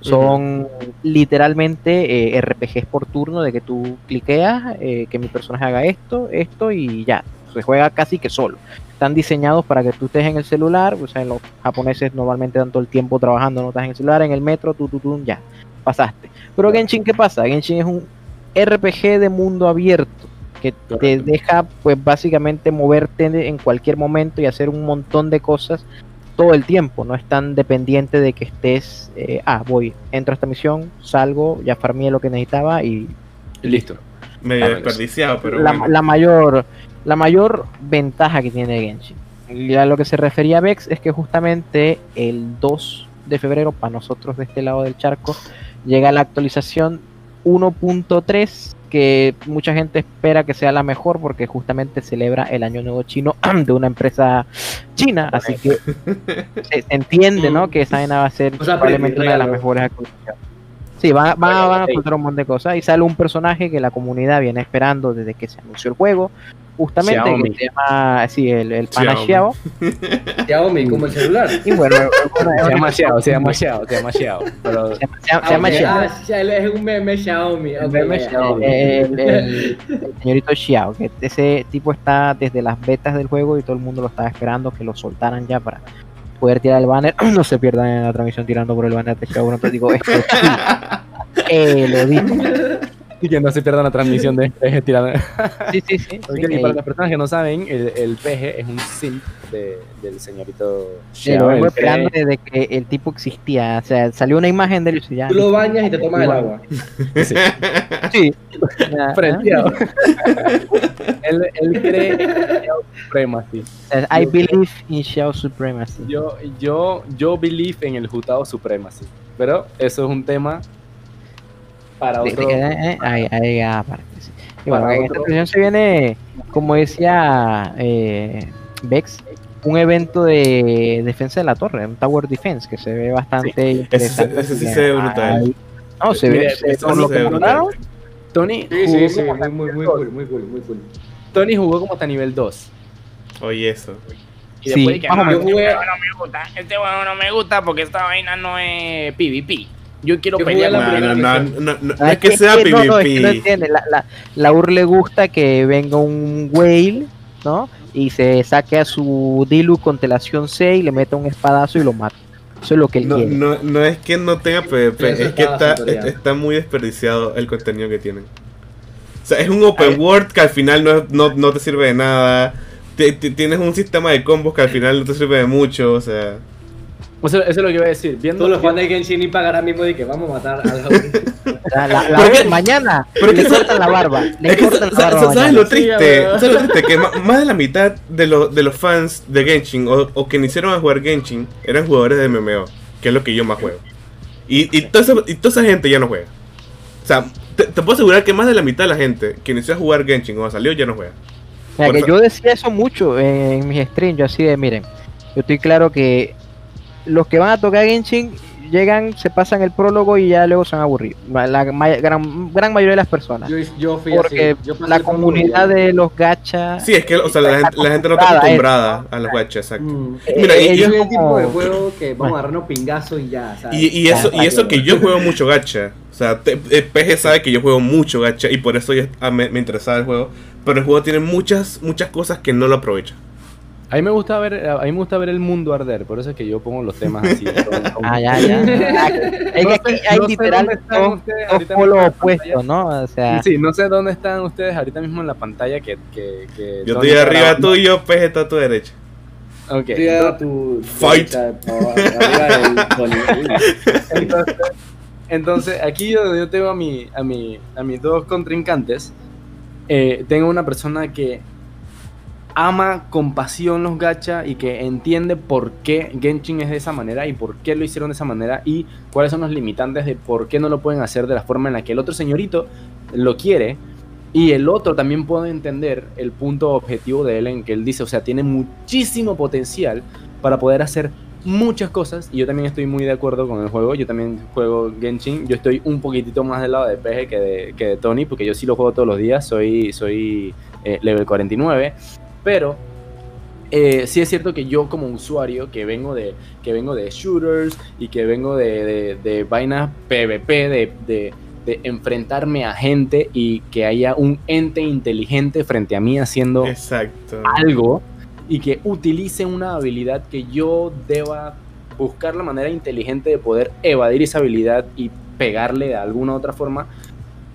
Son literalmente eh, RPGs por turno de que tú cliqueas, eh, que mi personaje haga esto, esto y ya. Se juega casi que solo. Están diseñados para que tú estés en el celular, o sea, los japoneses normalmente dan todo el tiempo trabajando, no estás en el celular, en el metro, tú, tú, tú, ya, pasaste. Pero Genshin, ¿qué pasa? Genshin es un RPG de mundo abierto que te deja pues básicamente moverte en cualquier momento y hacer un montón de cosas todo el tiempo, no es tan dependiente de que estés, eh, ah, voy, entro a esta misión, salgo, ya farmeé lo que necesitaba y Listo. Medio desperdiciado, pero la, bueno. la mayor la mayor ventaja que tiene Genshin. Y a lo que se refería Vex es que justamente el 2 de febrero para nosotros de este lado del charco llega la actualización 1.3 que mucha gente espera que sea la mejor porque justamente celebra el año nuevo chino de una empresa china, así que se, entiende, ¿no? Que esa va a ser O sea, probablemente una de las mejores actualizaciones. Sí, van, van, van a sí. soltar un montón de cosas y sale un personaje que la comunidad viene esperando desde que se anunció el juego, justamente Xiaomi. que se llama, sí, el, el pana Xiaomi. Xiao. Xiaomi, como el celular. Y bueno, bueno, Se llama Xiao, se llama Xiao, se llama Xiao. Pero se llama- se Ah. Xiao. Ah, es un meme Xiaomi. ok, meme ya, ya. Xiaomi. El, el- el señorito Xiao, que ese tipo está desde las betas del juego y todo el mundo lo estaba esperando que lo soltaran ya para poder tirar el banner. No se pierdan en la transmisión tirando por el banner de te digo, esto es eh, lo digo. Y que no se pierdan la transmisión de este tirando. Sí, sí, sí. Ok, sí, y para las personas que no saben, el, el PG es un simp de- del señorito Sí, el PG. esperando desde que el tipo existía. O sea, salió una imagen de él y ya. Tú lo bañas y te tomas el agua. Sí, Sí. Frenteado. él, él cree en Xiao Supremacy. I believe in Xiao Supremacy. Yo, yo, yo believe en el Jutao Supremacy. Pero eso es un tema para De- otro. de- eh, eh, ahí- ahí, aparte, sí. Y bueno, en esta ocasión se viene, como decía eh, Vex, un evento de defensa de la torre, un Tower Defense, que se ve bastante Ese, interesante. ese sí así se que ve brutal. ahí- No, se ve, se- por sí lo que Tony, Sí, jugó sí, sí. como Muy, hasta muy, nivel muy dos. cool, muy cool, muy cool. Tony jugó como hasta nivel 2. Oye, eso. Y Sí, después dije, más o "No, este juego no me gusta, este juego no me gusta porque esta vaina no es PvP. Yo quiero Yo pelear la No, primera no, no, misión. no, no, no Ah, es que sea no, no, es que no PvP. entiende. La, la, la UR le gusta que venga un whale, ¿no? Y se saque a su Dilu constelación C y le meta un espadazo y lo mata. Eso es lo que él No, quiere. no, no es que no tenga PvP, es que está, está muy desperdiciado el contenido que tienen. O sea, es un open world que al final no, no, no te sirve de nada. Te- te- tienes un sistema de combos que al final no te sirve de mucho, o sea... O sea, eso es lo que iba a decir. Viendo Todos los fans de Genshin Impact ahora mismo de que vamos a matar al La- la- mañana pero le que- cortan la barba. Le Es que, cortan la barba. sa- ¿sabes lo triste? ¿Sabes lo triste? Que más de la mitad de, lo- de los fans de Genshin o, o que iniciaron a jugar Genshin eran jugadores de MMO, que es lo que yo más juego. Y, y, toda, esa, y toda esa gente ya no juega. O sea, te, te puedo asegurar que más de la mitad de la gente que inició a jugar Genshin cuando salió ya no juega. Mira, Por que eso- yo decía eso mucho en mis streams, yo así de, miren, yo estoy claro que los que van a tocar Genshin llegan, se pasan el prólogo y ya luego se han aburrido. La gran, gran mayoría de las personas. Yo, yo fui Porque así. Yo la comunidad de los gachas... Sí, es que o sea, la, gente, la gente no está acostumbrada a los gachas, exacto. Mm. Mira, y- Yo ellos soy el tipo de juego que vamos a agarrarnos pingazo y ya, ¿sabes? Y, y eso, y eso que yo juego mucho gacha. O sea, te- eh, PG sabe que yo juego mucho gacha y por eso yo, ah, me, me interesaba el juego. Pero el juego tiene muchas, muchas cosas que no lo aprovecha. A mí me gusta ver, a mí me gusta ver el mundo arder, por eso es que yo pongo los temas así. con- con- Ah, ya, ya. Ah, Es No que aquí hay literal dos, polos opuestos. ¿no? O sea, Sí, no sé dónde están ustedes ahorita mismo en la pantalla que... que, que Yo estoy arriba tuyo, PG está a tu derecha. Ok, Estoy a tu. Fight. Arriba del Tony. Entonces, entonces, aquí yo, yo tengo a, mi, a, mi, a mis dos contrincantes. eh, tengo una persona que ama con pasión los gacha y que entiende por qué Genshin es de esa manera y por qué lo hicieron de esa manera y cuáles son los limitantes de por qué no lo pueden hacer de la forma en la que el otro señorito lo quiere. Y el otro también puede entender el punto objetivo de él en que él dice, o sea, tiene muchísimo potencial para poder hacer muchas cosas y yo también estoy muy de acuerdo con el juego. Yo también juego Genshin. Yo estoy un poquitito más del lado de PG que de, que de Tony porque yo sí lo juego todos los días. Soy, soy eh, level 49. Pero eh, sí es cierto que yo como usuario que vengo de, que vengo de shooters y que vengo de, de, de vainas PvP, de, de, de enfrentarme a gente y que haya un ente inteligente frente a mí haciendo Exacto. algo y que utilice una habilidad que yo deba buscar la manera inteligente de poder evadir esa habilidad y pegarle de alguna otra forma,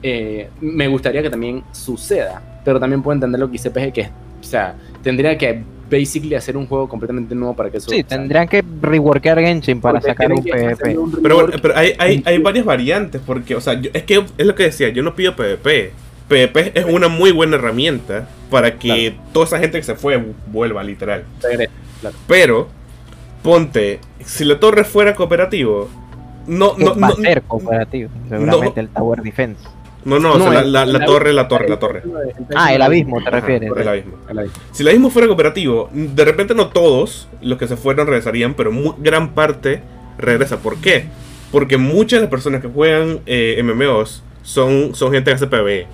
eh, me gustaría que también suceda. Pero también puedo entender lo que dice PG, que es, sea, tendría que basically hacer un juego completamente nuevo para que eso... Sí, o sea, tendrían que reworkear Genshin para porque sacar un PvP. un Pero bueno, pero hay, hay, hay varias variantes, porque, o sea, yo- es que es lo que decía, yo no pido PvP. PvP es una muy buena herramienta para que toda esa gente que se fue vuelva, literal. Pero, ponte, si la torre fuera cooperativo, no, no, va no, a ser cooperativo, seguramente el Tower Defense. No, no, o sea, No, la, torre, la torre, la torre. Ah, el abismo te Ajá, refieres. el abismo. El abismo. Si el abismo fuera cooperativo, de repente no todos los que se fueron regresarían, pero gran parte regresa. ¿Por qué? Porque muchas de las personas que juegan eh, MMOs son, son gente que hace PvE.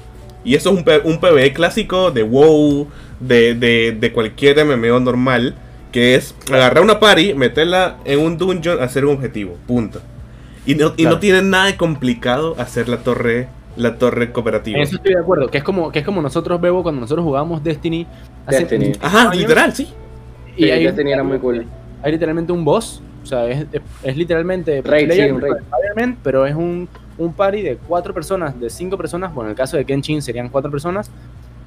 Y eso es un, un PvE clásico de WoW, de, de, de cualquier MMO normal, que es agarrar una party, meterla en un dungeon, hacer un objetivo. Punto. Y no, y no tiene nada de complicado hacer la torre, la torre cooperativa. En eso estoy de acuerdo, que es como, que es como nosotros, Bebo, cuando nosotros jugábamos Destiny. hace Destiny. Ajá, años, literal, sí. Y Sí, hay, Destiny era muy cool. hay literalmente un boss. O sea, es, es, es literalmente Raid, player sí, un raid. pero es un, un party de cuatro personas, de cinco personas. Bueno, en el caso de Kenshin serían cuatro personas.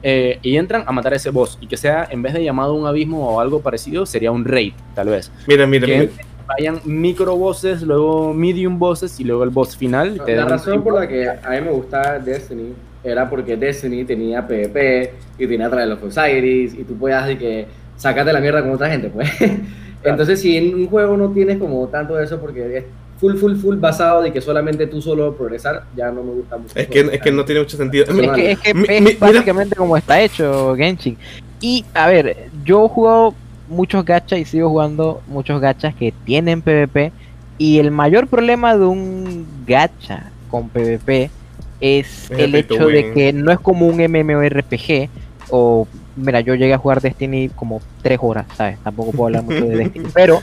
eh, y entran a matar a ese boss. Y que sea, en vez de llamado un abismo o algo parecido, sería un raid, tal vez. Mira, mira, Que mira. Vayan micro bosses, luego medium bosses y luego el boss final. te La razón tiempo. por la que a mí me gustaba Destiny era porque Destiny tenía PvP y tenía Trial of Osiris y tú podías de que sacarte la mierda con otra gente, pues. Entonces, si en un juego no tienes como tanto de eso porque es full, full, full basado de que solamente tú solo progresar, ya no me gusta mucho. Es que, es que no tiene mucho sentido. Es que, es, que Mi- es mi- mira- básicamente como está hecho Genshin. Y a ver, yo he jugado muchos gachas y sigo jugando muchos gachas que tienen PvP. Y el mayor problema de un gacha con PvP es el hecho de que no es como un MMORPG o mira, yo llegué a jugar Destiny como tres horas, ¿sabes? Tampoco puedo hablar mucho de Destiny, pero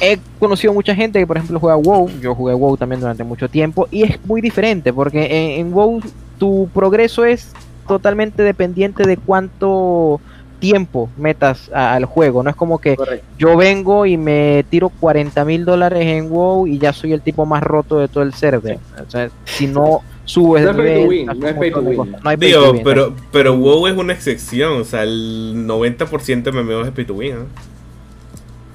he conocido mucha gente que por ejemplo juega WoW, yo jugué WoW también durante mucho tiempo y es muy diferente porque en, en WoW tu progreso es totalmente dependiente de cuánto tiempo metas a- al juego, no es como que Correcto. yo vengo y me tiro 40 mil dólares en WoW y ya soy el tipo más roto de todo el server. O sea, si no subes No de win, no es pay to win. No hay pay to win, pero, pero WoW es una excepción. O sea, el 90% de MMOs es pay to win. ¿no?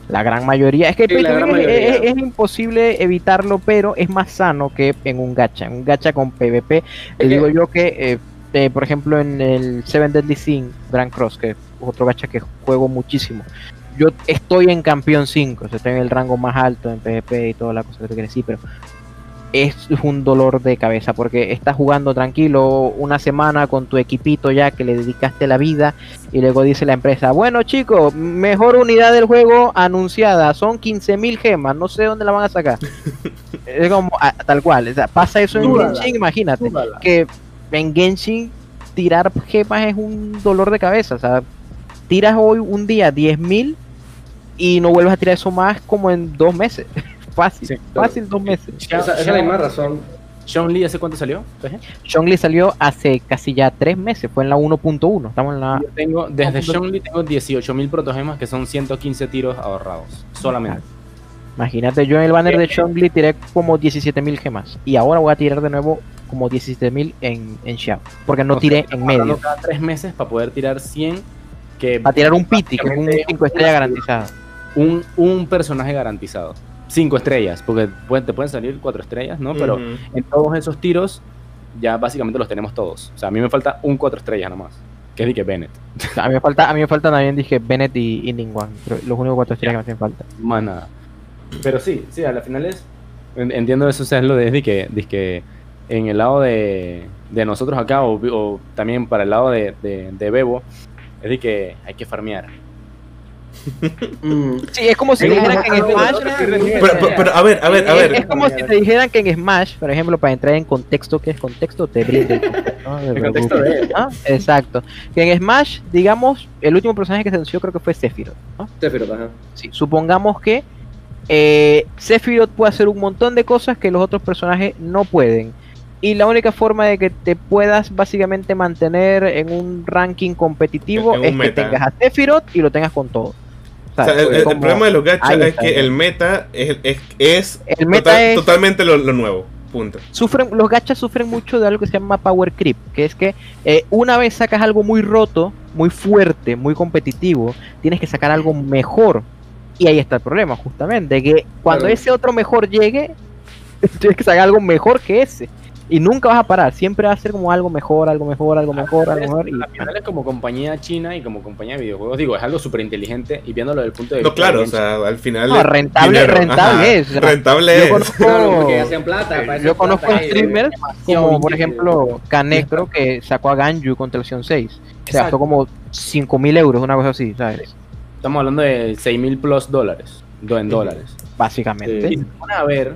La gran mayoría. Es que el Sí, pay to win es, mayoría. es- es imposible evitarlo, pero es más sano que en un gacha. En un gacha con PvP, te Es digo yo que, eh, eh, por ejemplo, en el Seven Deadly Sin Grand Cross, que es otro gacha que juego muchísimo. Yo estoy en campeón 5, o sea, estoy en el rango más alto en PvP y toda la cosa que tú quieres decir, pero es un dolor de cabeza porque estás jugando tranquilo una semana con tu equipito ya que le dedicaste la vida y luego dice la empresa, bueno chicos, mejor unidad del juego anunciada, son 15.000 gemas, no sé dónde la van a sacar. es como ah, tal cual, o sea, pasa eso en imagínate, que en Genshin tirar gemas es un dolor de cabeza, o sea, tiras hoy un día 10.000 y no vuelves a tirar eso más como en dos meses. Fácil, Sí, fácil dos meses. Esa, esa es la misma razón. Sean Lee, ¿hace cuánto salió? PG? Zhongli salió hace casi ya tres meses, fue en la 1.1, estamos en la... Yo tengo, desde Sean Lee tengo 18.000 protogemas que son 115 tiros ahorrados. Solamente. Imagínate, yo en el banner de Zhongli tiré como 17.000 gemas y ahora voy a tirar de nuevo como 17.000 en, en Xiao, porque no O tiré en medio. cada tres meses para poder tirar 100. Que Para tirar un piti, que es un básicamente 5 estrellas garantizado. Un, un personaje garantizado. 5 estrellas, porque pueden- te pueden salir 4 estrellas, ¿no? Pero en todos esos tiros ya básicamente los tenemos todos. O sea, a mí me falta un 4 estrellas nomás. Que es de que Bennett. A mí me falta, a mí me falta también dije Bennett y, y Ningguang, pero los únicos cuatro estrellas que me hacen falta. Más nada. Pero sí, sí, a la final es. en- Entiendo eso, o sea, es lo de de que, de que en el lado de, de nosotros acá, o, o también para el lado de, de, de Bebo, es de que hay que farmear. Mm, Sí, es como si Sí, dijeran que en Smash. Pero, pero- pero, a ver, a ver, a ver. Es, como si te dijeran que en Smash, por ejemplo, para entrar en contexto, ¿qué es contexto? Te el contexto, ¿no? El contexto de- ¿no? Exacto. Que en Smash, digamos, el último personaje que se anunció creo que fue Sephiroth, ¿no? Sephiroth, ajá. Sí, supongamos que eh, Sephiroth puede hacer un montón de cosas que los otros personajes no pueden. Y la única forma de que te puedas básicamente mantener en un ranking competitivo En un es que tengas a Sephiroth y lo tengas con todo. O sea, el, el- el Como- problema de los gachas es que el meta es, es, es El meta total- es- totalmente lo, lo nuevo. Punto. sufren, los gachas sufren mucho de algo que se llama power creep, que es que eh, una vez sacas algo muy roto, muy fuerte, muy competitivo, tienes que sacar algo mejor. Y ahí está el problema, justamente, que cuando Claro. ese otro mejor llegue, tienes que sacar algo mejor que ese. Y nunca vas a parar, siempre va a ser como algo mejor, algo mejor, algo mejor, algo mejor. Y, Al final es como compañía china y como compañía de videojuegos, digo, es algo súper inteligente y viéndolo desde el punto de No, vista claro, de o sea, al final. No, rentable- dinero. rentable es, o sea, Rentable yo es. conozco- Claro, porque hacían plata. para eso yo conozco plata, streamers como por ejemplo Canecro que sacó a Ganju contra el Sion 6. Se Exacto. gastó como 5 mil euros, una cosa así, ¿sabes? Estamos hablando de 6 mil plus dólares, en dólares. Básicamente. Y a ver,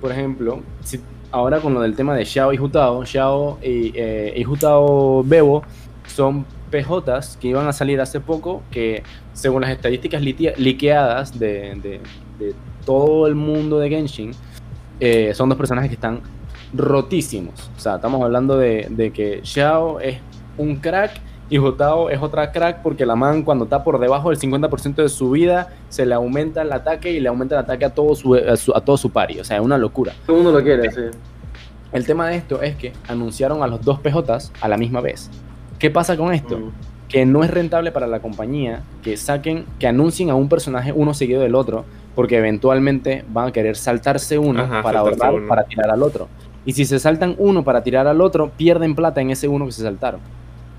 por ejemplo, si ahora con lo del tema de Xiao y Jutao, Xiao y, eh, Jutao Bebo son PJs que iban a salir hace poco, que según las estadísticas liqueadas de todo el mundo de Genshin, eh, son dos personajes que están rotísimos. O sea, estamos hablando de, de que Xiao es un crack y Jutao es otra crack porque la man cuando está por debajo del 50% de su vida se le aumenta el ataque y le aumenta el ataque a todo su, a, su- a todo su pari. O sea, es una locura. Todo el mundo lo quiere, sí. El tema de esto es que anunciaron a los dos PJs a la misma vez. ¿Qué pasa con esto? Mm. que no es rentable para la compañía que saquen, que anuncien a un personaje uno seguido del otro, porque eventualmente van a querer saltarse uno Ajá, para saltarse ahorrar, uno. para tirar al otro. Y si se saltan uno para tirar al otro, pierden plata en ese uno que se saltaron.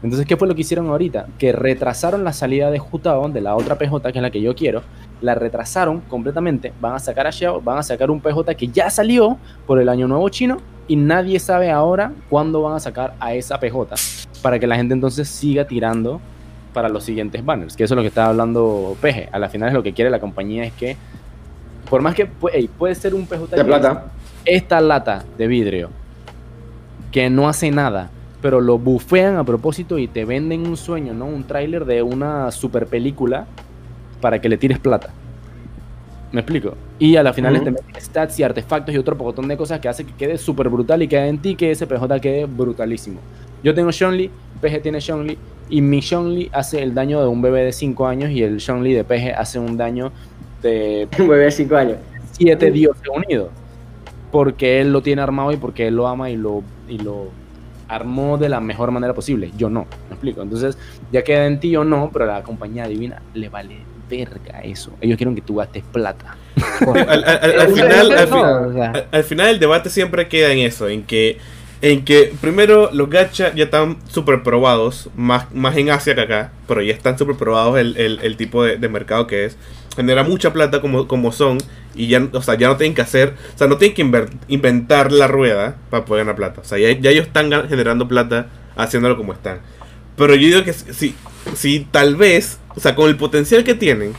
Entonces, ¿qué fue lo que hicieron ahorita? Que retrasaron la salida de Jutao, de la otra PJ, que es la que yo quiero, la retrasaron completamente, van a sacar a Xiao, van a sacar un PJ que ya salió por el año nuevo chino y nadie sabe ahora cuándo van a sacar a esa PJ para que la gente entonces siga tirando para los siguientes banners, que eso es lo que estaba hablando Peje. A la final es lo que quiere la compañía es que, por más que puede ser un PJ De plata. esta lata de vidrio que no hace nada, pero lo bufean a propósito y te venden un sueño, ¿no? Un tráiler de una super película para que le tires plata. ¿Me explico? Y a la final Ujú. te meten stats y artefactos y otro pocotón de cosas que hace que quede súper brutal y que en ti que ese PJ quede brutalísimo. Yo tengo Shonli, PG tiene Shonli y mi Shonli hace el daño de un bebé de 5 años y el Shonli de PG hace un daño de Un bebé de 5 años. siete dioses unidos. Porque él lo tiene armado y porque él lo ama y lo, y lo armó de la mejor manera posible. Yo no, me explico. Entonces, ya queda en ti o no, pero a la compañía divina le vale verga eso. Ellos quieren que tú gastes plata. Al, al- al- al Eso- final, al final el debate siempre queda en eso, en que en que primero los gacha ya están súper probados, más, más en Asia que acá, pero ya están súper probados el, el- tipo de, de mercado que es. Genera mucha plata como, como son y ya, o sea, ya no tienen que hacer, o sea, no tienen que inventar la rueda para poder ganar plata. O sea, ya, ya ellos están generando plata haciéndolo como están. Pero yo digo que si, si tal vez, o sea, con el potencial que tienen,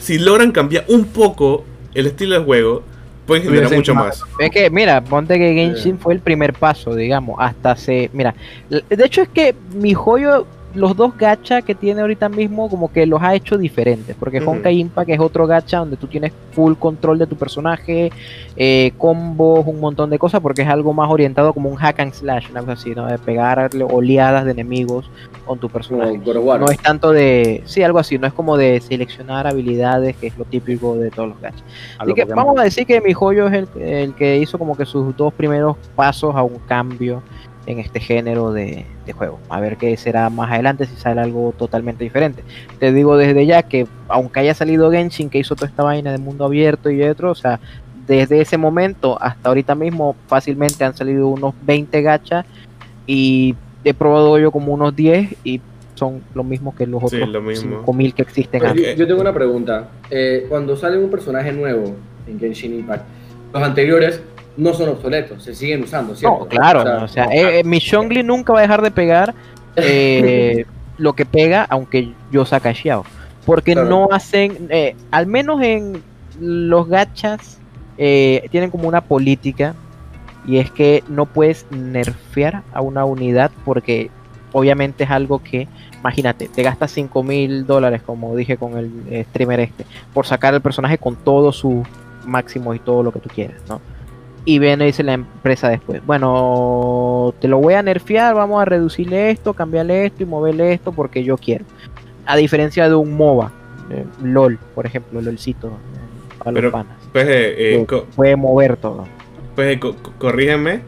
si logran cambiar un poco el estilo de juego, pueden generar mucho más- más. es que, mira, ponte que Genshin fue el primer paso, digamos, hasta se... Mira, de hecho es que mi joyo, los dos gacha que tiene ahorita mismo, como que los ha hecho diferentes, porque Ujú. Honkai Impact es otro gacha donde tú tienes full control de tu personaje, eh, combos, un montón de cosas, porque es algo más orientado como un hack and slash, una cosa así, ¿no? De pegarle oleadas de enemigos con tu personaje. No es tanto de, sí, algo así, no es como de seleccionar habilidades, que es lo típico de todos los gachas. A Así que vamos a decir que mi joyo es el, el que hizo como que sus dos primeros pasos a un cambio en este género de, de juego. A ver qué será más adelante si sale algo totalmente diferente. Te digo desde ya que aunque haya salido Genshin que hizo toda esta vaina de mundo abierto y otro, o sea, desde ese momento hasta ahorita mismo fácilmente han salido unos 20 gachas y he probado yo como unos 10 y son lo mismo que los Sí, otros lo mismo. 5000 que existen antes. yo, yo tengo una pregunta. Eh, cuando sale un personaje nuevo en Genshin Impact, los anteriores no son obsoletos, se siguen usando, ¿cierto? No, claro, no, o sea, eh, eh, mi Zhongli nunca va a dejar de pegar eh, lo que pega, aunque yo saque a Xiao. Porque Claro. no hacen, eh, al menos en los gachas, eh, tienen como una política y es que no puedes nerfear a una unidad porque obviamente es algo que, imagínate, te gastas 5 mil dólares, como dije con el eh, streamer este, por sacar el personaje con todo su máximo y todo lo que tú quieras, ¿no? Y viene dice la empresa después, bueno, te lo voy a nerfear, vamos a reducirle esto, cambiarle esto y moverle esto porque yo quiero. A diferencia de un MOBA, eh, LOL, por ejemplo, LOLcito, eh, para Pero- los panas. Pues, eh, eh, puede mover todo. pues, co- co- corrígeme.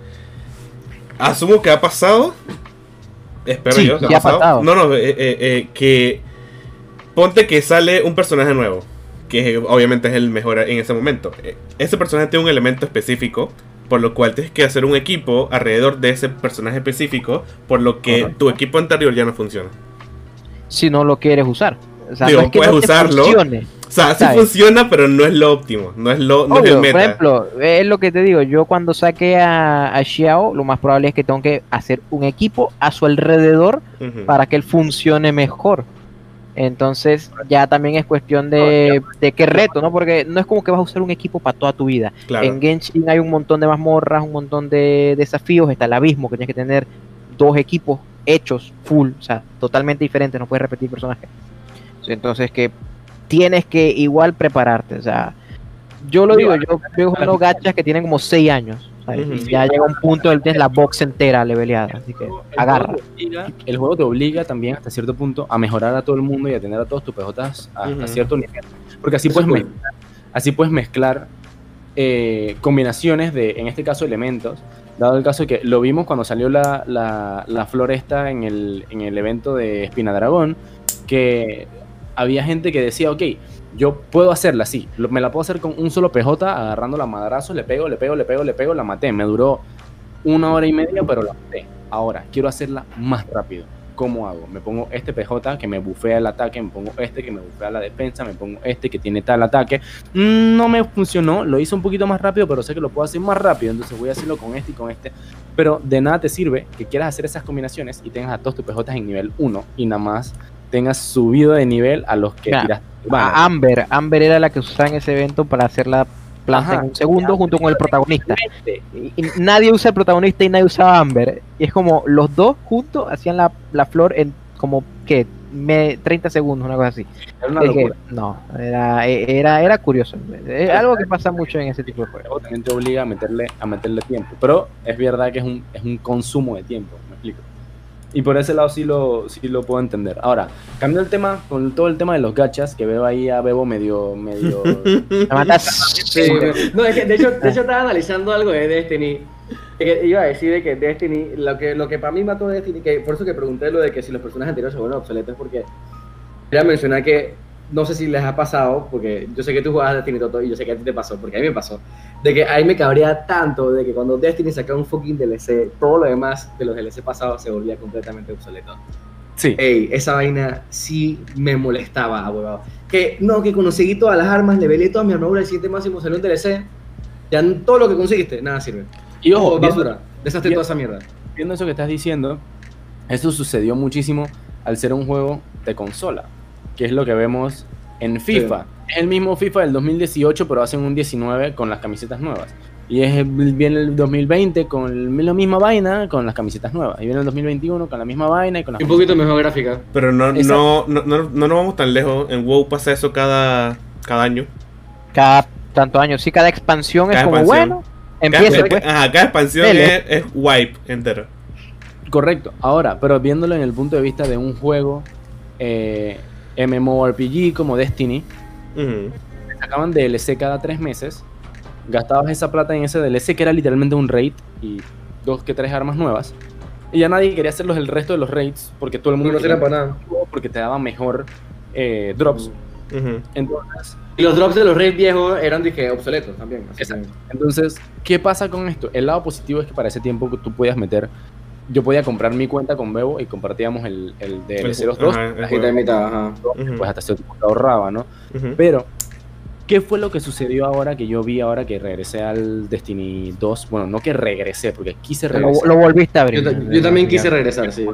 Asumo que ha pasado. Espero Sí, yo. que ya ha pasado. No, no, eh, eh, eh, que. Ponte que sale un personaje nuevo. Que obviamente es el mejor en ese momento. Eh, Ese personaje tiene un elemento específico. Por lo cual tienes que hacer un equipo alrededor de ese personaje específico. Por lo que Correcto. tu equipo anterior ya no funciona. Si no lo quieres usar. O sea, Digo, no es que puedes no te usarlo, funcione. O sea, funciona, pero no es lo óptimo. No es lo no es el Obvio, meta. por ejemplo, es lo que te digo, yo cuando saque a, a Xiao, lo más probable es que tengo que hacer un equipo a su alrededor para que él funcione mejor. Entonces ya también es cuestión de, de qué reto, ¿no? Porque no es como que vas a usar un equipo para toda tu vida. Claro. En Genshin hay un montón de mazmorras, un montón de desafíos, está el abismo, que tienes que tener dos equipos hechos full, o sea, totalmente diferentes, no puedes repetir personajes. Entonces que tienes que igual prepararte, o sea, yo lo digo, yo veo unos gachas que tienen como 6 años, ¿sabes? Ujú. y ya llega un punto que tienes la box entera leveleada, así que El agarra. juego te obliga- el juego te obliga también hasta cierto punto a mejorar a todo el mundo y a tener a todos tus PJs hasta cierto nivel. Porque así Eso puedes, cool. mezclar, así puedes mezclar eh, combinaciones de, en este caso, elementos. Dado el caso que lo vimos cuando salió la, la, la floresta en el, en el evento de Espina Dragón, que había gente que decía, ok, yo puedo hacerla así, me la puedo hacer con un solo PJ, agarrando la madrazos, le pego, le pego, le pego, le pego, la maté. Me duró una hora y media, pero la maté. Ahora, quiero hacerla más rápido. ¿Cómo hago? Me pongo este PJ que me bufea el ataque, me pongo este que me bufea la defensa, me pongo este que tiene tal ataque. Mm, No me funcionó, lo hice un poquito más rápido, pero sé que lo puedo hacer más rápido, entonces voy a hacerlo con este y con este. Pero de nada te sirve que quieras hacer esas combinaciones y tengas a todos tus PJ en nivel 1 y nada más tengas subido de nivel a los que Mira, tiraste. A Amber, Amber era la que usaba en ese evento para hacer la planta Ajá. en un segundo junto con el protagonista. Y, y nadie usa el protagonista y nadie usaba Amber. Y es como los dos juntos hacían la, la flor en como que 30 segundos, una cosa así. Era una Es que, locura. no, era, era, era curioso. Es algo que pasa mucho en ese tipo de juegos. juego también te obliga a meterle, a meterle tiempo. Pero es verdad que es un, es un consumo de tiempo. Y por ese lado sí lo, sí lo puedo entender. Ahora, cambiando el tema, con todo el tema de los gachas, que veo ahí a Bebo medio, medio... Me matas. Sí, no, es que de hecho, de hecho estaba analizando algo de Destiny. Que iba a decir de que Destiny, lo que, lo que para mí mató Destiny, que por eso que pregunté lo de que si los personajes anteriores se vuelven obsoletos, porque quería mencionar que no sé si les ha pasado, porque yo sé que tú jugabas Destiny Toto y yo sé que a ti te pasó, porque a mí me pasó, de que a mí me cabría tanto de que cuando Destiny sacaba un fucking DLC, todo lo demás de los DLC pasados se volvía completamente obsoleto. Sí. Ey, esa vaina sí me molestaba, huevado. Que no, que conseguí todas las armas, levelé toda mi armadura, el siguiente máximo salió un DLC. Ya todo lo que conseguiste, nada sirve. Y ojo, basura. Deshazte toda esa mierda. viendo eso que estás diciendo, eso sucedió muchísimo al ser un juego de consola, que es lo que vemos en FIFA. Es el mismo FIFA del 2018, pero hacen un 19 con las camisetas nuevas. Y es viene el 2020 con el- la misma vaina con las camisetas nuevas. Y viene el 2021 con la misma vaina y con las Y un poquito mejor gráfica. Pero no, no, no, no, no nos vamos tan lejos. En WoW pasa eso cada, cada año. Cada tanto años. Sí, cada expansión es Cada como, expansión. bueno, Cada, empieza pues. ajá, cada expansión es, es wipe entero. Correcto. Ahora, pero viéndolo en el punto de vista de un juego eh, MMORPG como Destiny, Ujú. sacaban DLC cada tres meses, gastabas esa plata en ese DLC que era literalmente un raid y dos que tres armas nuevas. Y ya nadie quería hacerlos el resto de los raids porque todo el mundo No quería para nada. porque te daba mejor eh, drops. Entonces, Y los drops de los raids viejos eran dije, obsoletos también. así Exacto. que- entonces, ¿qué pasa con esto? El lado positivo es que para ese tiempo tú podías meter, yo podía comprar mi cuenta con Bebo y compartíamos el, el DLC los dos, La juego. mitad ajá. Pues hasta cierto punto ahorraba, ¿no? Pero, ¿qué fue lo que sucedió ahora que yo vi ahora que regresé al Destiny 2? Bueno, no que regresé, porque quise Lo, regresar. lo volviste a abrir. Yo, yo también quise regresar, sí.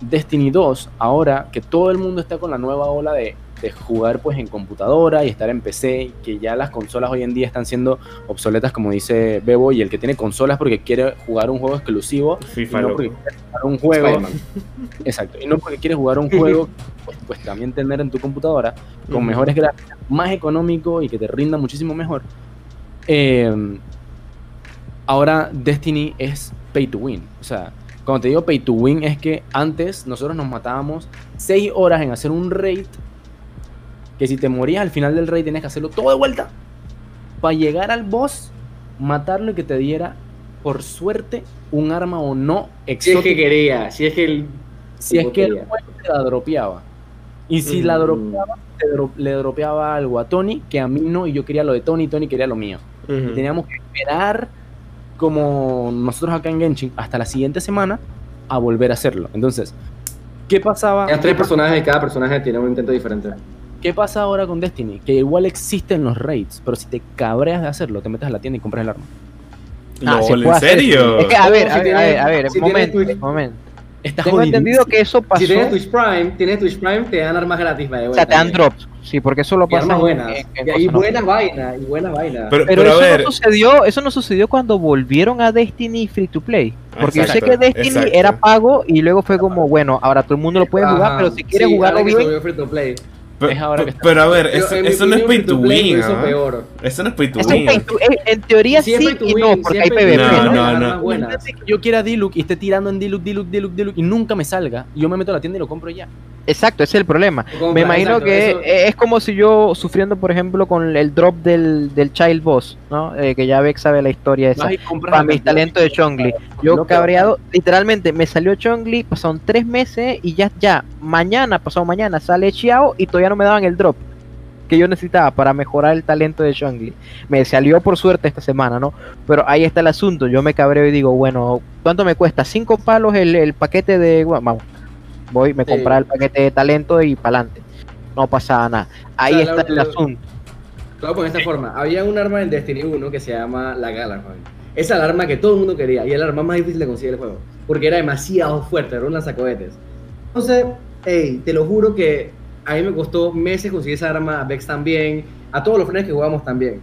Destiny 2, ahora que todo el mundo está con la nueva ola de de jugar pues en computadora y estar en PC, que ya las consolas hoy en día están siendo obsoletas, como dice Bebo, y el que tiene consolas porque quiere jugar un juego exclusivo, y no porque quiere jugar un juego, exacto, y no porque quieres jugar un juego, pues, pues también tener en tu computadora con Ujú. mejores gráficas, más económico y que te rinda muchísimo mejor. Eh, ahora Destiny es pay to win. O sea, cuando te digo pay to win es que antes nosotros nos matábamos 6 horas en hacer un raid. Que si te morías al final del raid tenías que hacerlo todo de vuelta. Para llegar al boss, matarlo y que te diera, por suerte, un arma o no Si es exótica. que quería, si es que el. si es que el juego te la dropeaba. Y si la Mm. dropeaba, dro- le dropeaba algo a Tony, que a mí no, y yo quería lo de Tony, y Tony quería lo mío. Y Ujú. teníamos que esperar, como nosotros acá en Genshin, hasta la siguiente semana a volver a hacerlo. Entonces, ¿qué pasaba? Eran tres personajes y cada personaje tiene un intento diferente. ¿Qué pasa ahora con Destiny? Que igual existen los raids, pero si te cabreas de hacerlo, te metes a la tienda y compras el arma. Ah, se ¿en serio? eso. Es que, a ver, a ver, a ver, a ver, si momento, Twitch- momento. Está Tengo entendido que eso pasó, Si tienes o Twitch Prime, tienes Twitch Prime, te dan armas gratis. the way, sea, te dan también. drops, sí, porque eso lo Y pasa armas en- buenas. en- en y, y cosas, ¿no? buenas vainas, y buenas vainas. Pero, Pero, pero a eso ver, no sucedió, eso no sucedió cuando volvieron a Destiny Free to Play. Porque yo sé que Destiny exacto. era pago y luego fue como, bueno, ahora todo el mundo lo puede jugar, Ajá. pero si quieres Sí, jugarlo bien, pero, es ahora que pero a ver, eso, en eso no es pay to win, lo hizo ¿ah? peor. Eso no es pay to eso es win. pay to- eh, en teoría es sí to y no, porque es hay PvP, ¿no? no, no. Imagínate que yo quiera Diluc y esté tirando en Diluc, Diluc, Diluc, Diluc y nunca me salga. Y yo me meto a la tienda y lo compro ya. Exacto, ese es el problema. Compra, Me imagino exacto, que eso- es como si yo sufriendo, por ejemplo, con el drop del, del Child Boss, ¿no? Eh, que ya Beck sabe la historia esa. Para mis talentos de Chongli. Yo No, cabreado, literalmente me salió Chongli, pasaron tres meses y ya, ya, mañana, pasado mañana sale Xiao y todavía no me daban el drop que yo necesitaba para mejorar el talento de Chongli. Me salió por suerte esta semana, ¿no? Pero ahí está el asunto, yo me cabreo y digo, bueno, ¿cuánto me cuesta? Cinco palos el, el paquete de... Vamos, voy, me Sí. comprar el paquete de talento y para adelante. No pasaba nada. Ahí está la- el la- asunto. Hago con esta forma. Había un arma en Destiny 1 que se llama la Galaxy. Esa era el arma que todo el mundo quería y era el arma más difícil de conseguir el juego. Porque era demasiado fuerte, era un lanzacohetes. Entonces, hey, te lo juro que a mí me costó meses conseguir esa arma, a Vex también, a todos los frenes que jugamos también.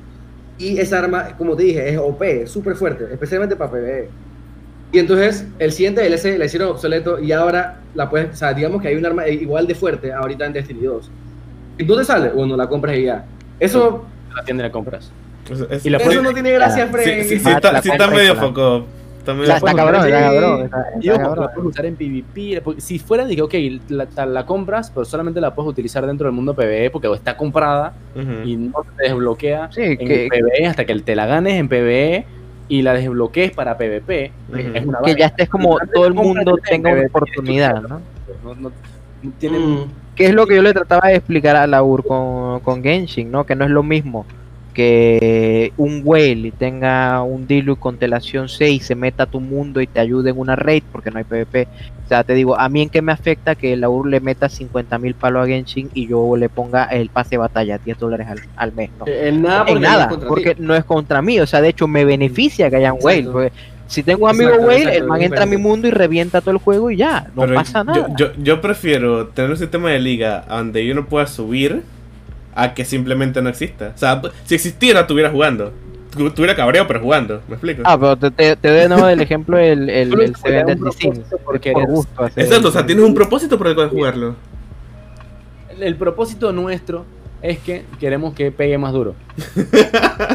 Y esa arma, como te dije, es OP, súper fuerte, especialmente para PvE. Y entonces el siguiente DLC la hicieron obsoleto y ahora la puedes, o sea, digamos que hay un arma igual de fuerte ahorita en Destiny 2. ¿Y dónde sale? Bueno, la compras y ya. Eso, la tienda la compras. Eso- eso- Y la eso puedes- no tiene gracia, sí, Fred. sí, sí, Ah, está, la sí está medio la- foco. Está medio Está, está cabrón, está Sí. cabrón. está- Y está ojo, cabrón. la puedes usar en PvP. Si fuera, dije, ok, la, la compras, pero solamente la puedes utilizar dentro del mundo PvE porque está comprada Ujú. y no te desbloquea Sí, en que, PvE hasta que te la ganes en PvE y la desbloquees para PvP. Ujú. Es una que vaina. ya estés como todo el mundo en tenga una oportunidad, ¿no? No, no- no tienen Mm. Que es lo que yo le trataba de explicar a Laur con, con Genshin, ¿no? Que no es lo mismo que un whale tenga un Diluc constelación 6, se meta a tu mundo y te ayude en una raid porque no hay PvP. O sea, te digo, a mí en qué me afecta que Laur le meta 50 mil palos a Genshin y yo le ponga el pase de batalla, 10 dólares al, al mes, ¿no? En nada, en porque no es nada, contra porque no es contra mí, o sea, de hecho me beneficia que haya un whale, porque si tengo un amigo Exacto, whale, el man entra a mi mundo y revienta todo el juego y ya, no Pero pasa yo- nada. Yo, yo prefiero tener un sistema de liga donde yo no pueda subir a que simplemente no exista. O sea, si existiera, estuviera jugando. Tu- Estuviera cabreo, pero jugando. ¿Me explico? Ah, pero te, te, te doy de nuevo el ejemplo del el, el te Seven Deadly Sins. propósito porque Por gusto. Exacto, o sea, el- tienes un propósito por el cual jugarlo. El, el propósito nuestro es que queremos que pegue más duro.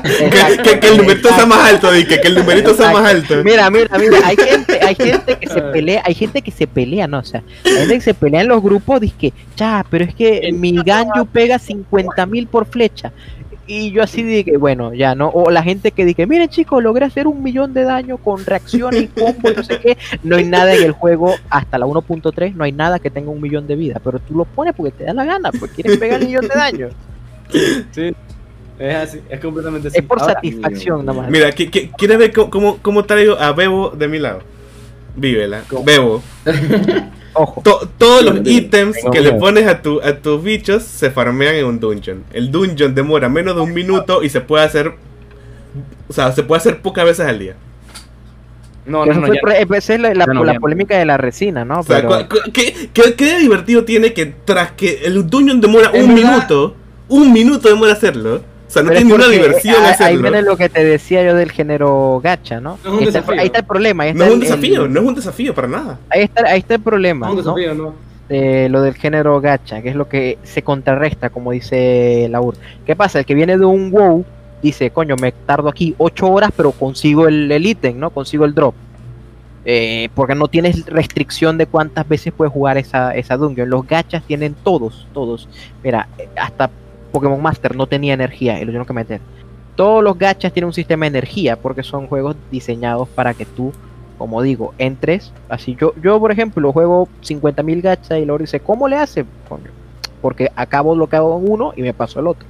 Que, Exacto, que- que el numerito sea más alto, di, que, que el numerito sea más alto. Mira, mira, mira, hay gente, hay gente que se pelea, hay gente que se pelea, no, o sea, hay gente que se pelea en los grupos, dice que, ya, pero es que mi ganju pega 50 mil por flecha. Y yo así dije, bueno, ya no, o la gente que dice, miren chicos, logré hacer un millón de daño con reacciones y combo y no sé qué, no hay nada en el juego, hasta la 1.3, no hay nada que tenga un millón de vida, pero tú lo pones porque te da la gana, porque quieres pegar un millón de daño, Sí. Es así, es completamente así. es por Ahora, satisfacción nada más. Mira, ¿qui- qui- ¿quieres ver cómo, cómo, cómo traigo a Bebo de mi lado? Vívela. ¿Cómo? Bebo. Ojo, To- todos los ítems que le pones a, tu, a tus bichos se farmean en un dungeon. El dungeon demora menos de un minuto y se puede hacer. O sea, se puede hacer pocas veces al día. No, no, no, fue esa es la, la- polémica de la resina, ¿no? O sea, Pero- ¿qué, qué, qué divertido tiene que tras que el dungeon demora un verdad- minuto, un minuto demora hacerlo? Sea, no pero es tiene ninguna diversión ahí- viene lo que te decía yo del género gacha, ¿no? No es un Ahí está, desafío. ahí está el problema. Ahí No es un desafío, el- no es un desafío para nada. Ahí está, ahí está el problema, No, un ¿no? desafío, ¿no? de lo del género gacha, que es lo que se contrarresta, como dice Laur. ¿Qué pasa? El que viene de un WoW dice, coño, me tardo aquí 8 horas, pero consigo el el ítem, ¿no? Consigo el drop. Eh, porque no tienes restricción de cuántas veces puedes jugar esa, esa dungeon. Los gachas tienen todos, todos. Mira, eh, hasta Pokémon Master no tenía energía y lo tuvieron que meter. Todos los gachas tienen un sistema de energía porque son juegos diseñados para que tú, como digo, entres. Así yo, yo por ejemplo, juego 50.000 gachas y luego dice, ¿cómo le hace? Porque acabo lo que hago en uno y me paso el otro.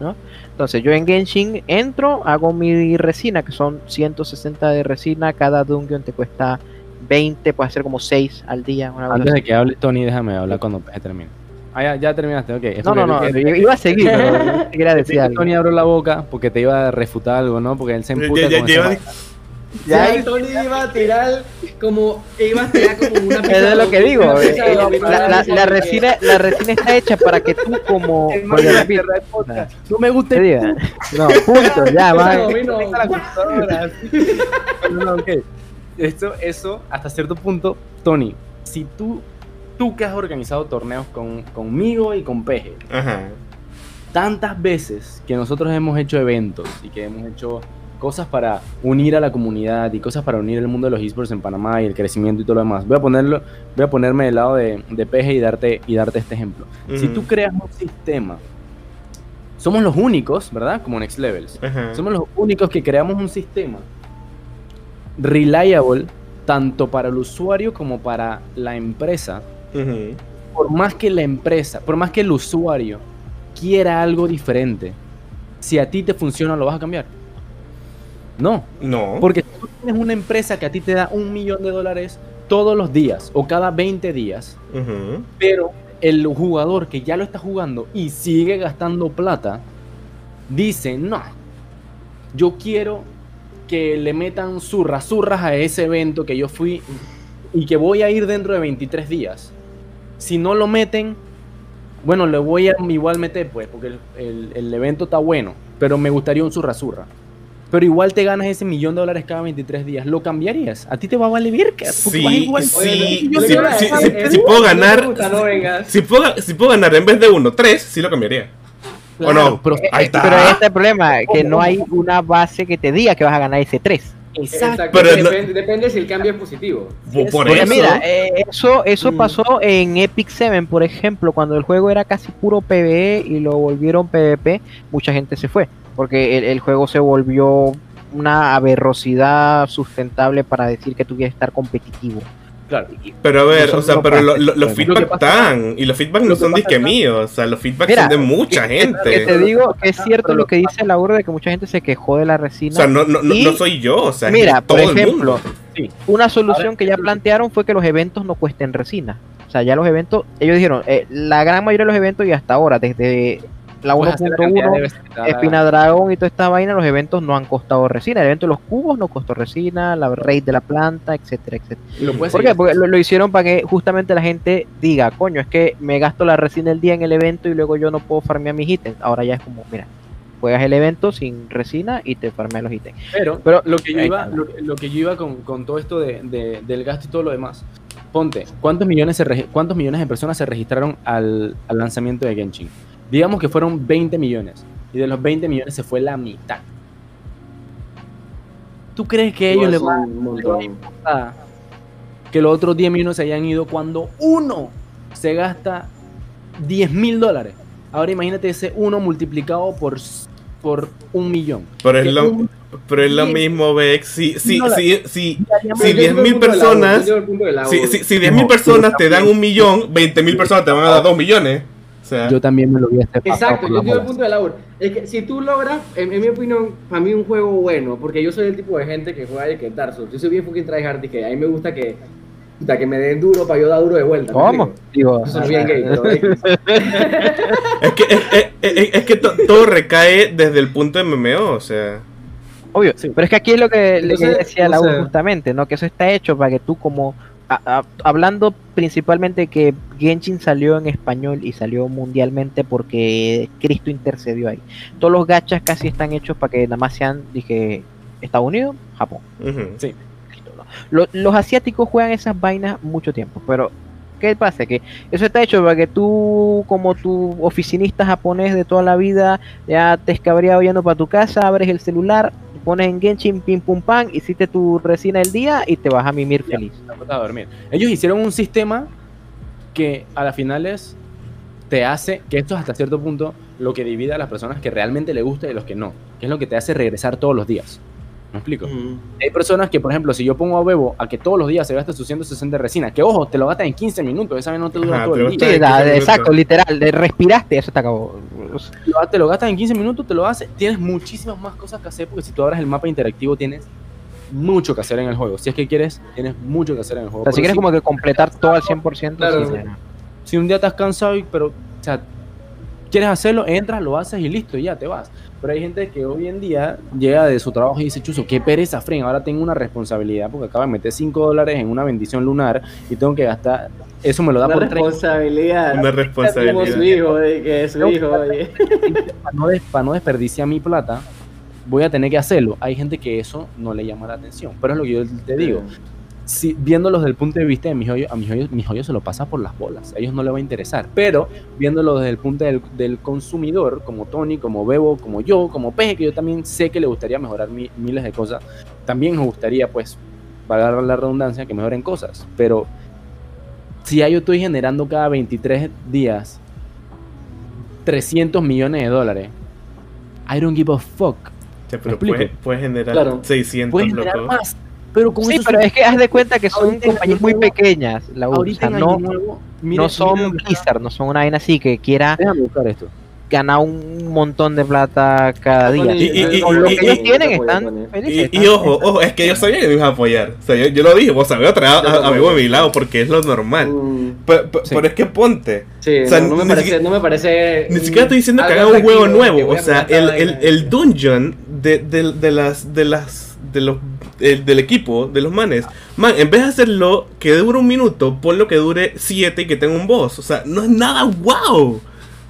¿no? Entonces yo en Genshin entro, hago mi resina, que son 160 de resina, cada dungeon te cuesta 20, puede ser como 6 al día. una Antes de que hable Tony, déjame hablar cuando termine. Ah, ya, ya terminaste, ok. No, no, no, iba a seguir, pero quería decir algo. Tony abrió la boca porque te iba a refutar algo, ¿no? Porque él se emputa ya- con ya- esa- Ya, Ya, Tony iba a tirar como. Iba a tirar como una Eso es lo que digo. eh, eh, la, la- la resina, la resina está hecha para que tú como... No me gusta No, punto, ya, va. No, no, ok. Esto, eso, hasta cierto punto, Tony, si tú, tú que has organizado torneos con, conmigo y con Peje, Ajá. tantas veces que nosotros hemos hecho eventos y que hemos hecho cosas para unir a la comunidad y cosas para unir el mundo de los esports en Panamá y el crecimiento y todo lo demás. Voy a ponerlo, voy a ponerme del lado de, de Peje y darte, y darte este ejemplo. Si tú creas un sistema, somos los únicos, ¿verdad? Como Next Levels. Somos los únicos que creamos un sistema reliable tanto para el usuario como para la empresa. Por más que la empresa, por más que el usuario quiera algo diferente, si a ti te funciona, lo vas a cambiar. No, No. porque si tú tienes una empresa que a ti te da un millón de dólares todos los días o cada 20 días, pero el jugador que ya lo está jugando y sigue gastando plata, dice, no, yo quiero que le metan zurras, zurras a ese evento que yo fui y que voy a ir dentro de 23 días. Si no lo meten, bueno, le voy a igual meter, pues, porque el, el- el evento está bueno, pero me gustaría un zurra zurra. Pero igual te ganas ese millón de dólares cada 23 días. ¿Lo cambiares? ¿A ti te va a valer porque Sí, igual- sí, es- si puedo ganar, si puedo, si puedo ganar en vez de uno, tres, sí lo cambiaría. ¿O no? pero- Ahí está. Pero ahí está el problema, que no hay una base que te diga que vas a ganar ese 3. Exacto. Pero no- depende, depende si el cambio es positivo. Por eso. mira, eh, eso, eso Mm. pasó en Epic 7, por ejemplo, cuando el juego era casi puro PvE y lo volvieron PvP, mucha gente se fue, porque el, el juego se volvió una aberrosidad sustentable para decir que tú quieres estar competitivo. Claro. Pero a ver, o sea, pero pasa. lo- lo- los Lo feedback están. Y los feedback no son disque míos. O sea, los feedback Mira, son de mucha Que gente. te digo que es cierto lo que dice Laura de que mucha gente se quejó de la O resina. sea, no, no, no, Y- no soy yo. O sea, es Mira, todo por el ejemplo, mundo. Una solución que ya plantearon fue que los eventos no cuesten resina. O sea, ya los eventos, ellos dijeron, eh, la gran mayoría de los eventos y hasta ahora, desde la Puedes hacer la cantidad de 1.1, veces que te da la Espina. Dragón y toda esta vaina, los eventos no han costado resina. El evento de los cubos no costó resina, la raid de la planta, etcétera, etcétera. Lo ¿Por seguir qué? Porque lo, lo hicieron para que justamente la gente diga, coño, es que me gasto la resina el día en el evento y luego yo no puedo farmear mis ítems. Ahora ya es como, mira, juegas el evento sin resina y te farmeas los ítems. Pero, Pero- lo que yo iba, lo, lo que yo iba con, con todo esto de, de- del gasto y todo lo demás. Ponte, ¿cuántos millones, se cuántos millones de personas se registraron al, al lanzamiento de Genshin? Digamos que fueron 20 millones. Y de los 20 millones se fue la mitad. ¿Tú crees que ellos Igual les son va un montón. a que los otros 10 millones se hayan ido cuando uno se gasta 10 mil dólares? Ahora imagínate ese uno multiplicado por, por un millón. Pero es lo, un- pero es lo mismo, Vex. Si, si, si, si, si yo 10.000 entiendo el punto del agua, personas- si, si, si 10.000 No, personas te dan un millón, 20.000 personas te van a dar 2 millones. Yo también me lo este Exacto, yo entiendo el punto de labor. Es que si tú logras, en, en mi opinión, para mí un juego bueno, porque yo soy el tipo de gente que juega de que Dark Souls. Yo soy bien fucking tryhard y que a mí me gusta que, puta, que me den duro para yo dar duro de vuelta. ¿me ¿Cómo? Digo, Yo soy bien gay, pero es que, es, es- es- es que to- todo recae desde el punto de MMO. O sea, Obvio, Sí. pero es que aquí es lo que le decía la justamente, ¿no? Que eso está hecho para que tú como a- a- hablando principalmente que Genshin salió en español y salió mundialmente porque Cristo intercedió ahí. Todos los gachas casi están hechos para que nada más sean, dije, Estados Unidos, Japón. Lo- los asiáticos juegan esas vainas mucho tiempo, pero ¿qué pasa? Que eso está hecho para que tú, como tu oficinista japonés de toda la vida, ya te escabreado yendo para tu casa, abres el celular, pones en Genshin, pim pum pam, hiciste tu resina del día y te vas a mimir Ya. feliz. te acuestas a dormir. Ellos hicieron un sistema que a las finales te hace, que esto es hasta cierto punto lo que divide a las personas que realmente le gusta y los que no, que es lo que te hace regresar todos los días. ¿Me explico? Ujú. Hay personas que, por ejemplo, si yo pongo a Bebo a que todos los días se gaste sus 160 de resina, que ojo, te lo gastas en 15 minutos, esa vez no te dura Ajá, todo el día. gastas Sí, en da- 15 minutos. exacto, literal, de respiraste, eso te acabó. Te lo gastas en 15 minutos, te lo haces, tienes muchísimas más cosas que hacer porque si tú abres el mapa interactivo tienes mucho que hacer en el juego. Si es que quieres, tienes mucho que hacer en el juego. O sea, si quieres como que completar todo al 100%, Claro. sí, si un día estás cansado, y- pero, o sea, quieres hacerlo, entras, lo haces y listo, y ya te vas. Pero hay gente que hoy en día llega de su trabajo y dice, Chuzo, qué pereza, Fren, ahora tengo una responsabilidad porque acabo de meter 5 dólares en una bendición lunar y tengo que gastar, eso me lo da Una por 30 responsabilidad. Una Como su responsabilidad. hijo, de que es su hijo. para no, des- para no desperdiciar mi plata, voy a tener que hacerlo. Hay gente que eso no le llama la atención, pero es lo que yo te digo. Si, viéndolo desde el punto de vista de mi joyo, a mi joyo, mi joyo se lo pasa por las bolas. A ellos no les va a interesar. Pero viéndolo desde el punto del, del consumidor, como Tony, como Bebo, como yo, como Peje, que yo también sé que le gustaría mejorar mi- miles de cosas, también nos gustaría, pues, valga la redundancia, que mejoren cosas. Pero si ya yo estoy generando cada 23 días 300 millones de dólares, I don't give a fuck. Sí, pero puedes, puedes generar Claro. 600, Puedes generar más. Pero con Sí, eso pero es que haz de cuenta que son compañías muy Nuevo- pequeñas, la U, o sea, no, Año Nuevo, mire- no son Blizzard, no son una vaina así que quiera Déjame buscar esto. ganar un montón de plata cada día. Tony, Y- y- y- Con lo y- que ellos y- tienen y- están felices. Y, ojo, ojo, es que yo sabía que me ibas a apoyar. O sea, yo, yo lo dije, vos sabés, traer a, a, amigo de mi lado porque es lo normal. Mm, Pero, pero- Sí. pero es que ponte. Sí, O sea, no, no me parece, siquiera- no me parece. Ni siquiera estoy diciendo que hagan un juego nuevo. O sea, el dungeon de, de, de las. de las. De los. el- del equipo, de los manes. Man, en vez de hacerlo que dure un minuto, ponlo que dure siete y que tenga un boss. O sea, no es nada wow.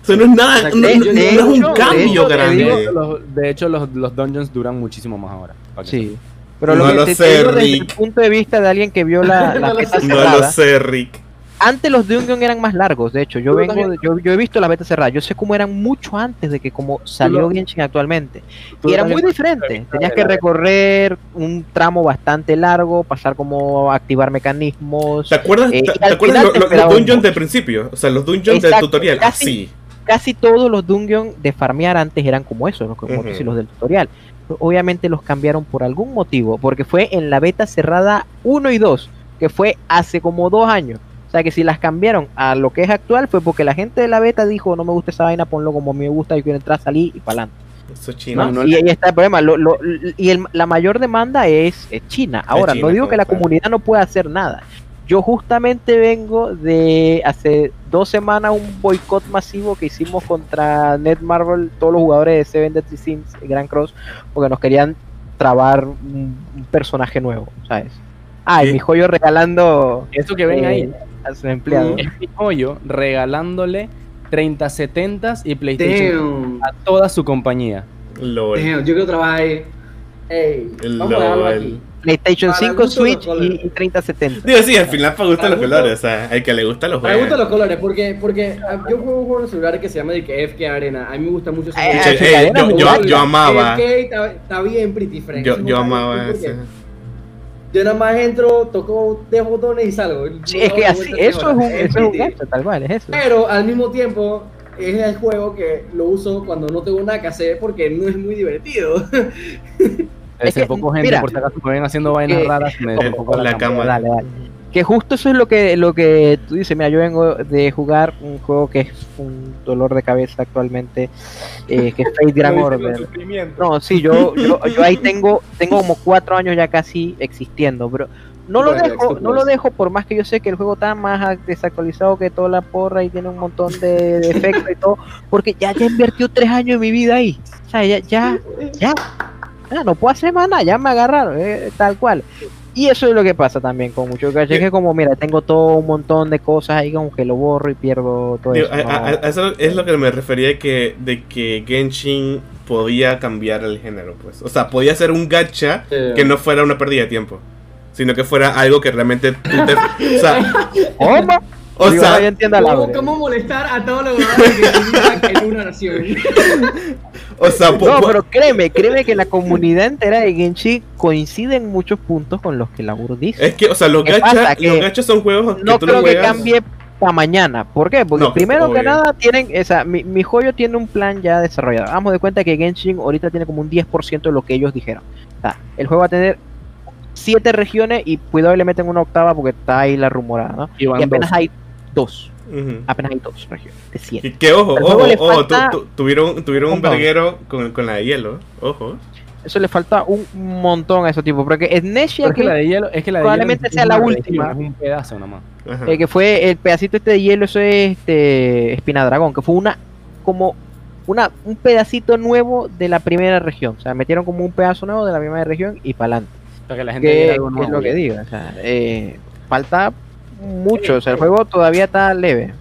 O sea, no es nada. No, De- no- de no es un de cambio hecho, grande. los- de hecho, los, los dungeons duran muchísimo más ahora. Sí. Pero No lo que lo te, sé, te digo desde el punto de vista de alguien que vio la, la No lo lo sé, Rick. Antes los Dungeon eran más largos, de hecho, yo vengo, también. yo, yo he visto las betas cerradas, yo sé cómo eran mucho antes de que como salió lo- Genshin actualmente. Y era muy diferente, tenías que la- recorrer un tramo bastante largo, pasar como activar mecanismos. ¿Te acuerdas, Eh, te- te acuerdas lo- los un dungeons de principio? O sea, los dungeons del tutorial. casi- Así. casi todos los dungeons de farmear antes eran como esos, los, como tú dices, los del tutorial. Obviamente los cambiaron por algún motivo, porque fue en la beta cerrada 1 y 2, que fue hace como dos años. O sea que si las cambiaron a lo que es actual fue porque la gente de la beta dijo no me gusta esa vaina, ponlo como me gusta, yo quiero entrar, salir y para adelante. Eso es chino. No, no y le- ahí está el problema. Lo- lo- y el- la mayor demanda es, es China. Ahora, China, no digo que la claro. comunidad no pueda hacer nada. Yo justamente vengo de hace dos semanas un boicot masivo que hicimos contra Netmarble, todos los jugadores de Seven Deadly Sins, Grand Cross, porque nos querían trabar un, un personaje nuevo, ¿sabes? Ah, y Sí. mi joyo regalando Eso que ven eh, ahí a su empleado. Mm. es mi joyo regalándole 30 70 y PlayStation Damn. a toda su compañía. LOL. Damn, yo quiero trabajar ahí. Ey, vamos a dejarlo aquí. PlayStation para 5, gusto los Switch y, y 3070. Digo, sí, al final para gustar Para los gusto- colores. O sea, al que le gusta los Me juegos. gustan los colores porque, porque ah, yo juego un juego en celular que se llama que FK Arena. A mí me gusta mucho ese Eh, juego. eh, eh, yo, yo, yo amaba. FK está, bien pretty friend. Yo, yo amaba ese. Yo nada más entro, toco 10 botones y salgo. Sí, No es que así, eso es un, eso es un tal cual, es eso. Pero al mismo tiempo es el juego que lo uso cuando no tengo nada que hacer porque no es muy divertido. Es que, Desenfoco gente, mira, por si acaso me ven haciendo vainas que- raras, me Eh, desenfoco la cámara. Dale, dale. Que justo eso es lo que, lo que tú dices, mira, yo vengo de jugar un juego que es un dolor de cabeza actualmente, eh, que es Fate Grand Order. No, sí, yo, yo, yo ahí tengo, tengo como cuatro años ya casi existiendo, pero no lo dejo, no lo Plus. dejo por más que yo sé que el juego está más desactualizado que toda la porra y tiene un montón de defectos y todo, porque ya ya invertido tres años de mi vida ahí. O sea, ya, ya, ya. ah, no puedo hacer más nada, ya me agarraron, eh, tal cual. Y eso es lo que pasa también con muchos gachas, que como, mira, tengo todo un montón de cosas ahí como que lo borro y pierdo todo Digo, eso. a- ¿no? a- a- eso es lo que me refería de que, de que Genshin podía cambiar el género, pues. O sea, podía ser un gacha Sí. que no fuera una pérdida de tiempo. Sino que fuera algo que realmente tú te... O sea, ¿Cómo? O Digo, sea, entiendo la ¿Cómo, molestar a todos los jugadores que en una nación? o sea, No, pero créeme, créeme que la comunidad entera de Genshin coincide en muchos puntos con los que Lauro dice. es que, o sea, los gachas, gachas son juegos que no tú creo que juegas... cambie para mañana. ¿Por qué? Porque No, primero que nada tienen, o sea, mi, mi joyo tiene un plan ya desarrollado. Vamos de cuenta que Genshin ahorita tiene como un 10% de lo que ellos dijeron. O sea, el juego va a tener siete regiones y cuidado y le meten una octava porque está ahí la rumorada, ¿no? Y apenas dos. hay dos. Apenas hay dos regiones de siete. Y que ojo, ojo, ojo, tu- falta tu- tuvieron, tuvieron un verguero con, con la de hielo, ojo. Eso le falta un montón a esos tipos. Porque es que que, la de hielo, es que la de probablemente hielo sea es la última. región, Es un pedazo nomás. Eh, que fue el pedacito este de hielo, eso es este Espina Dragón, que fue una como una un pedacito nuevo de la primera región. O sea, metieron como un pedazo nuevo de la primera región y para adelante. Para que la gente Que viera es algo nuevo. lo que digo. O sea, eh, falta mucho. O sea, el juego todavía está leve.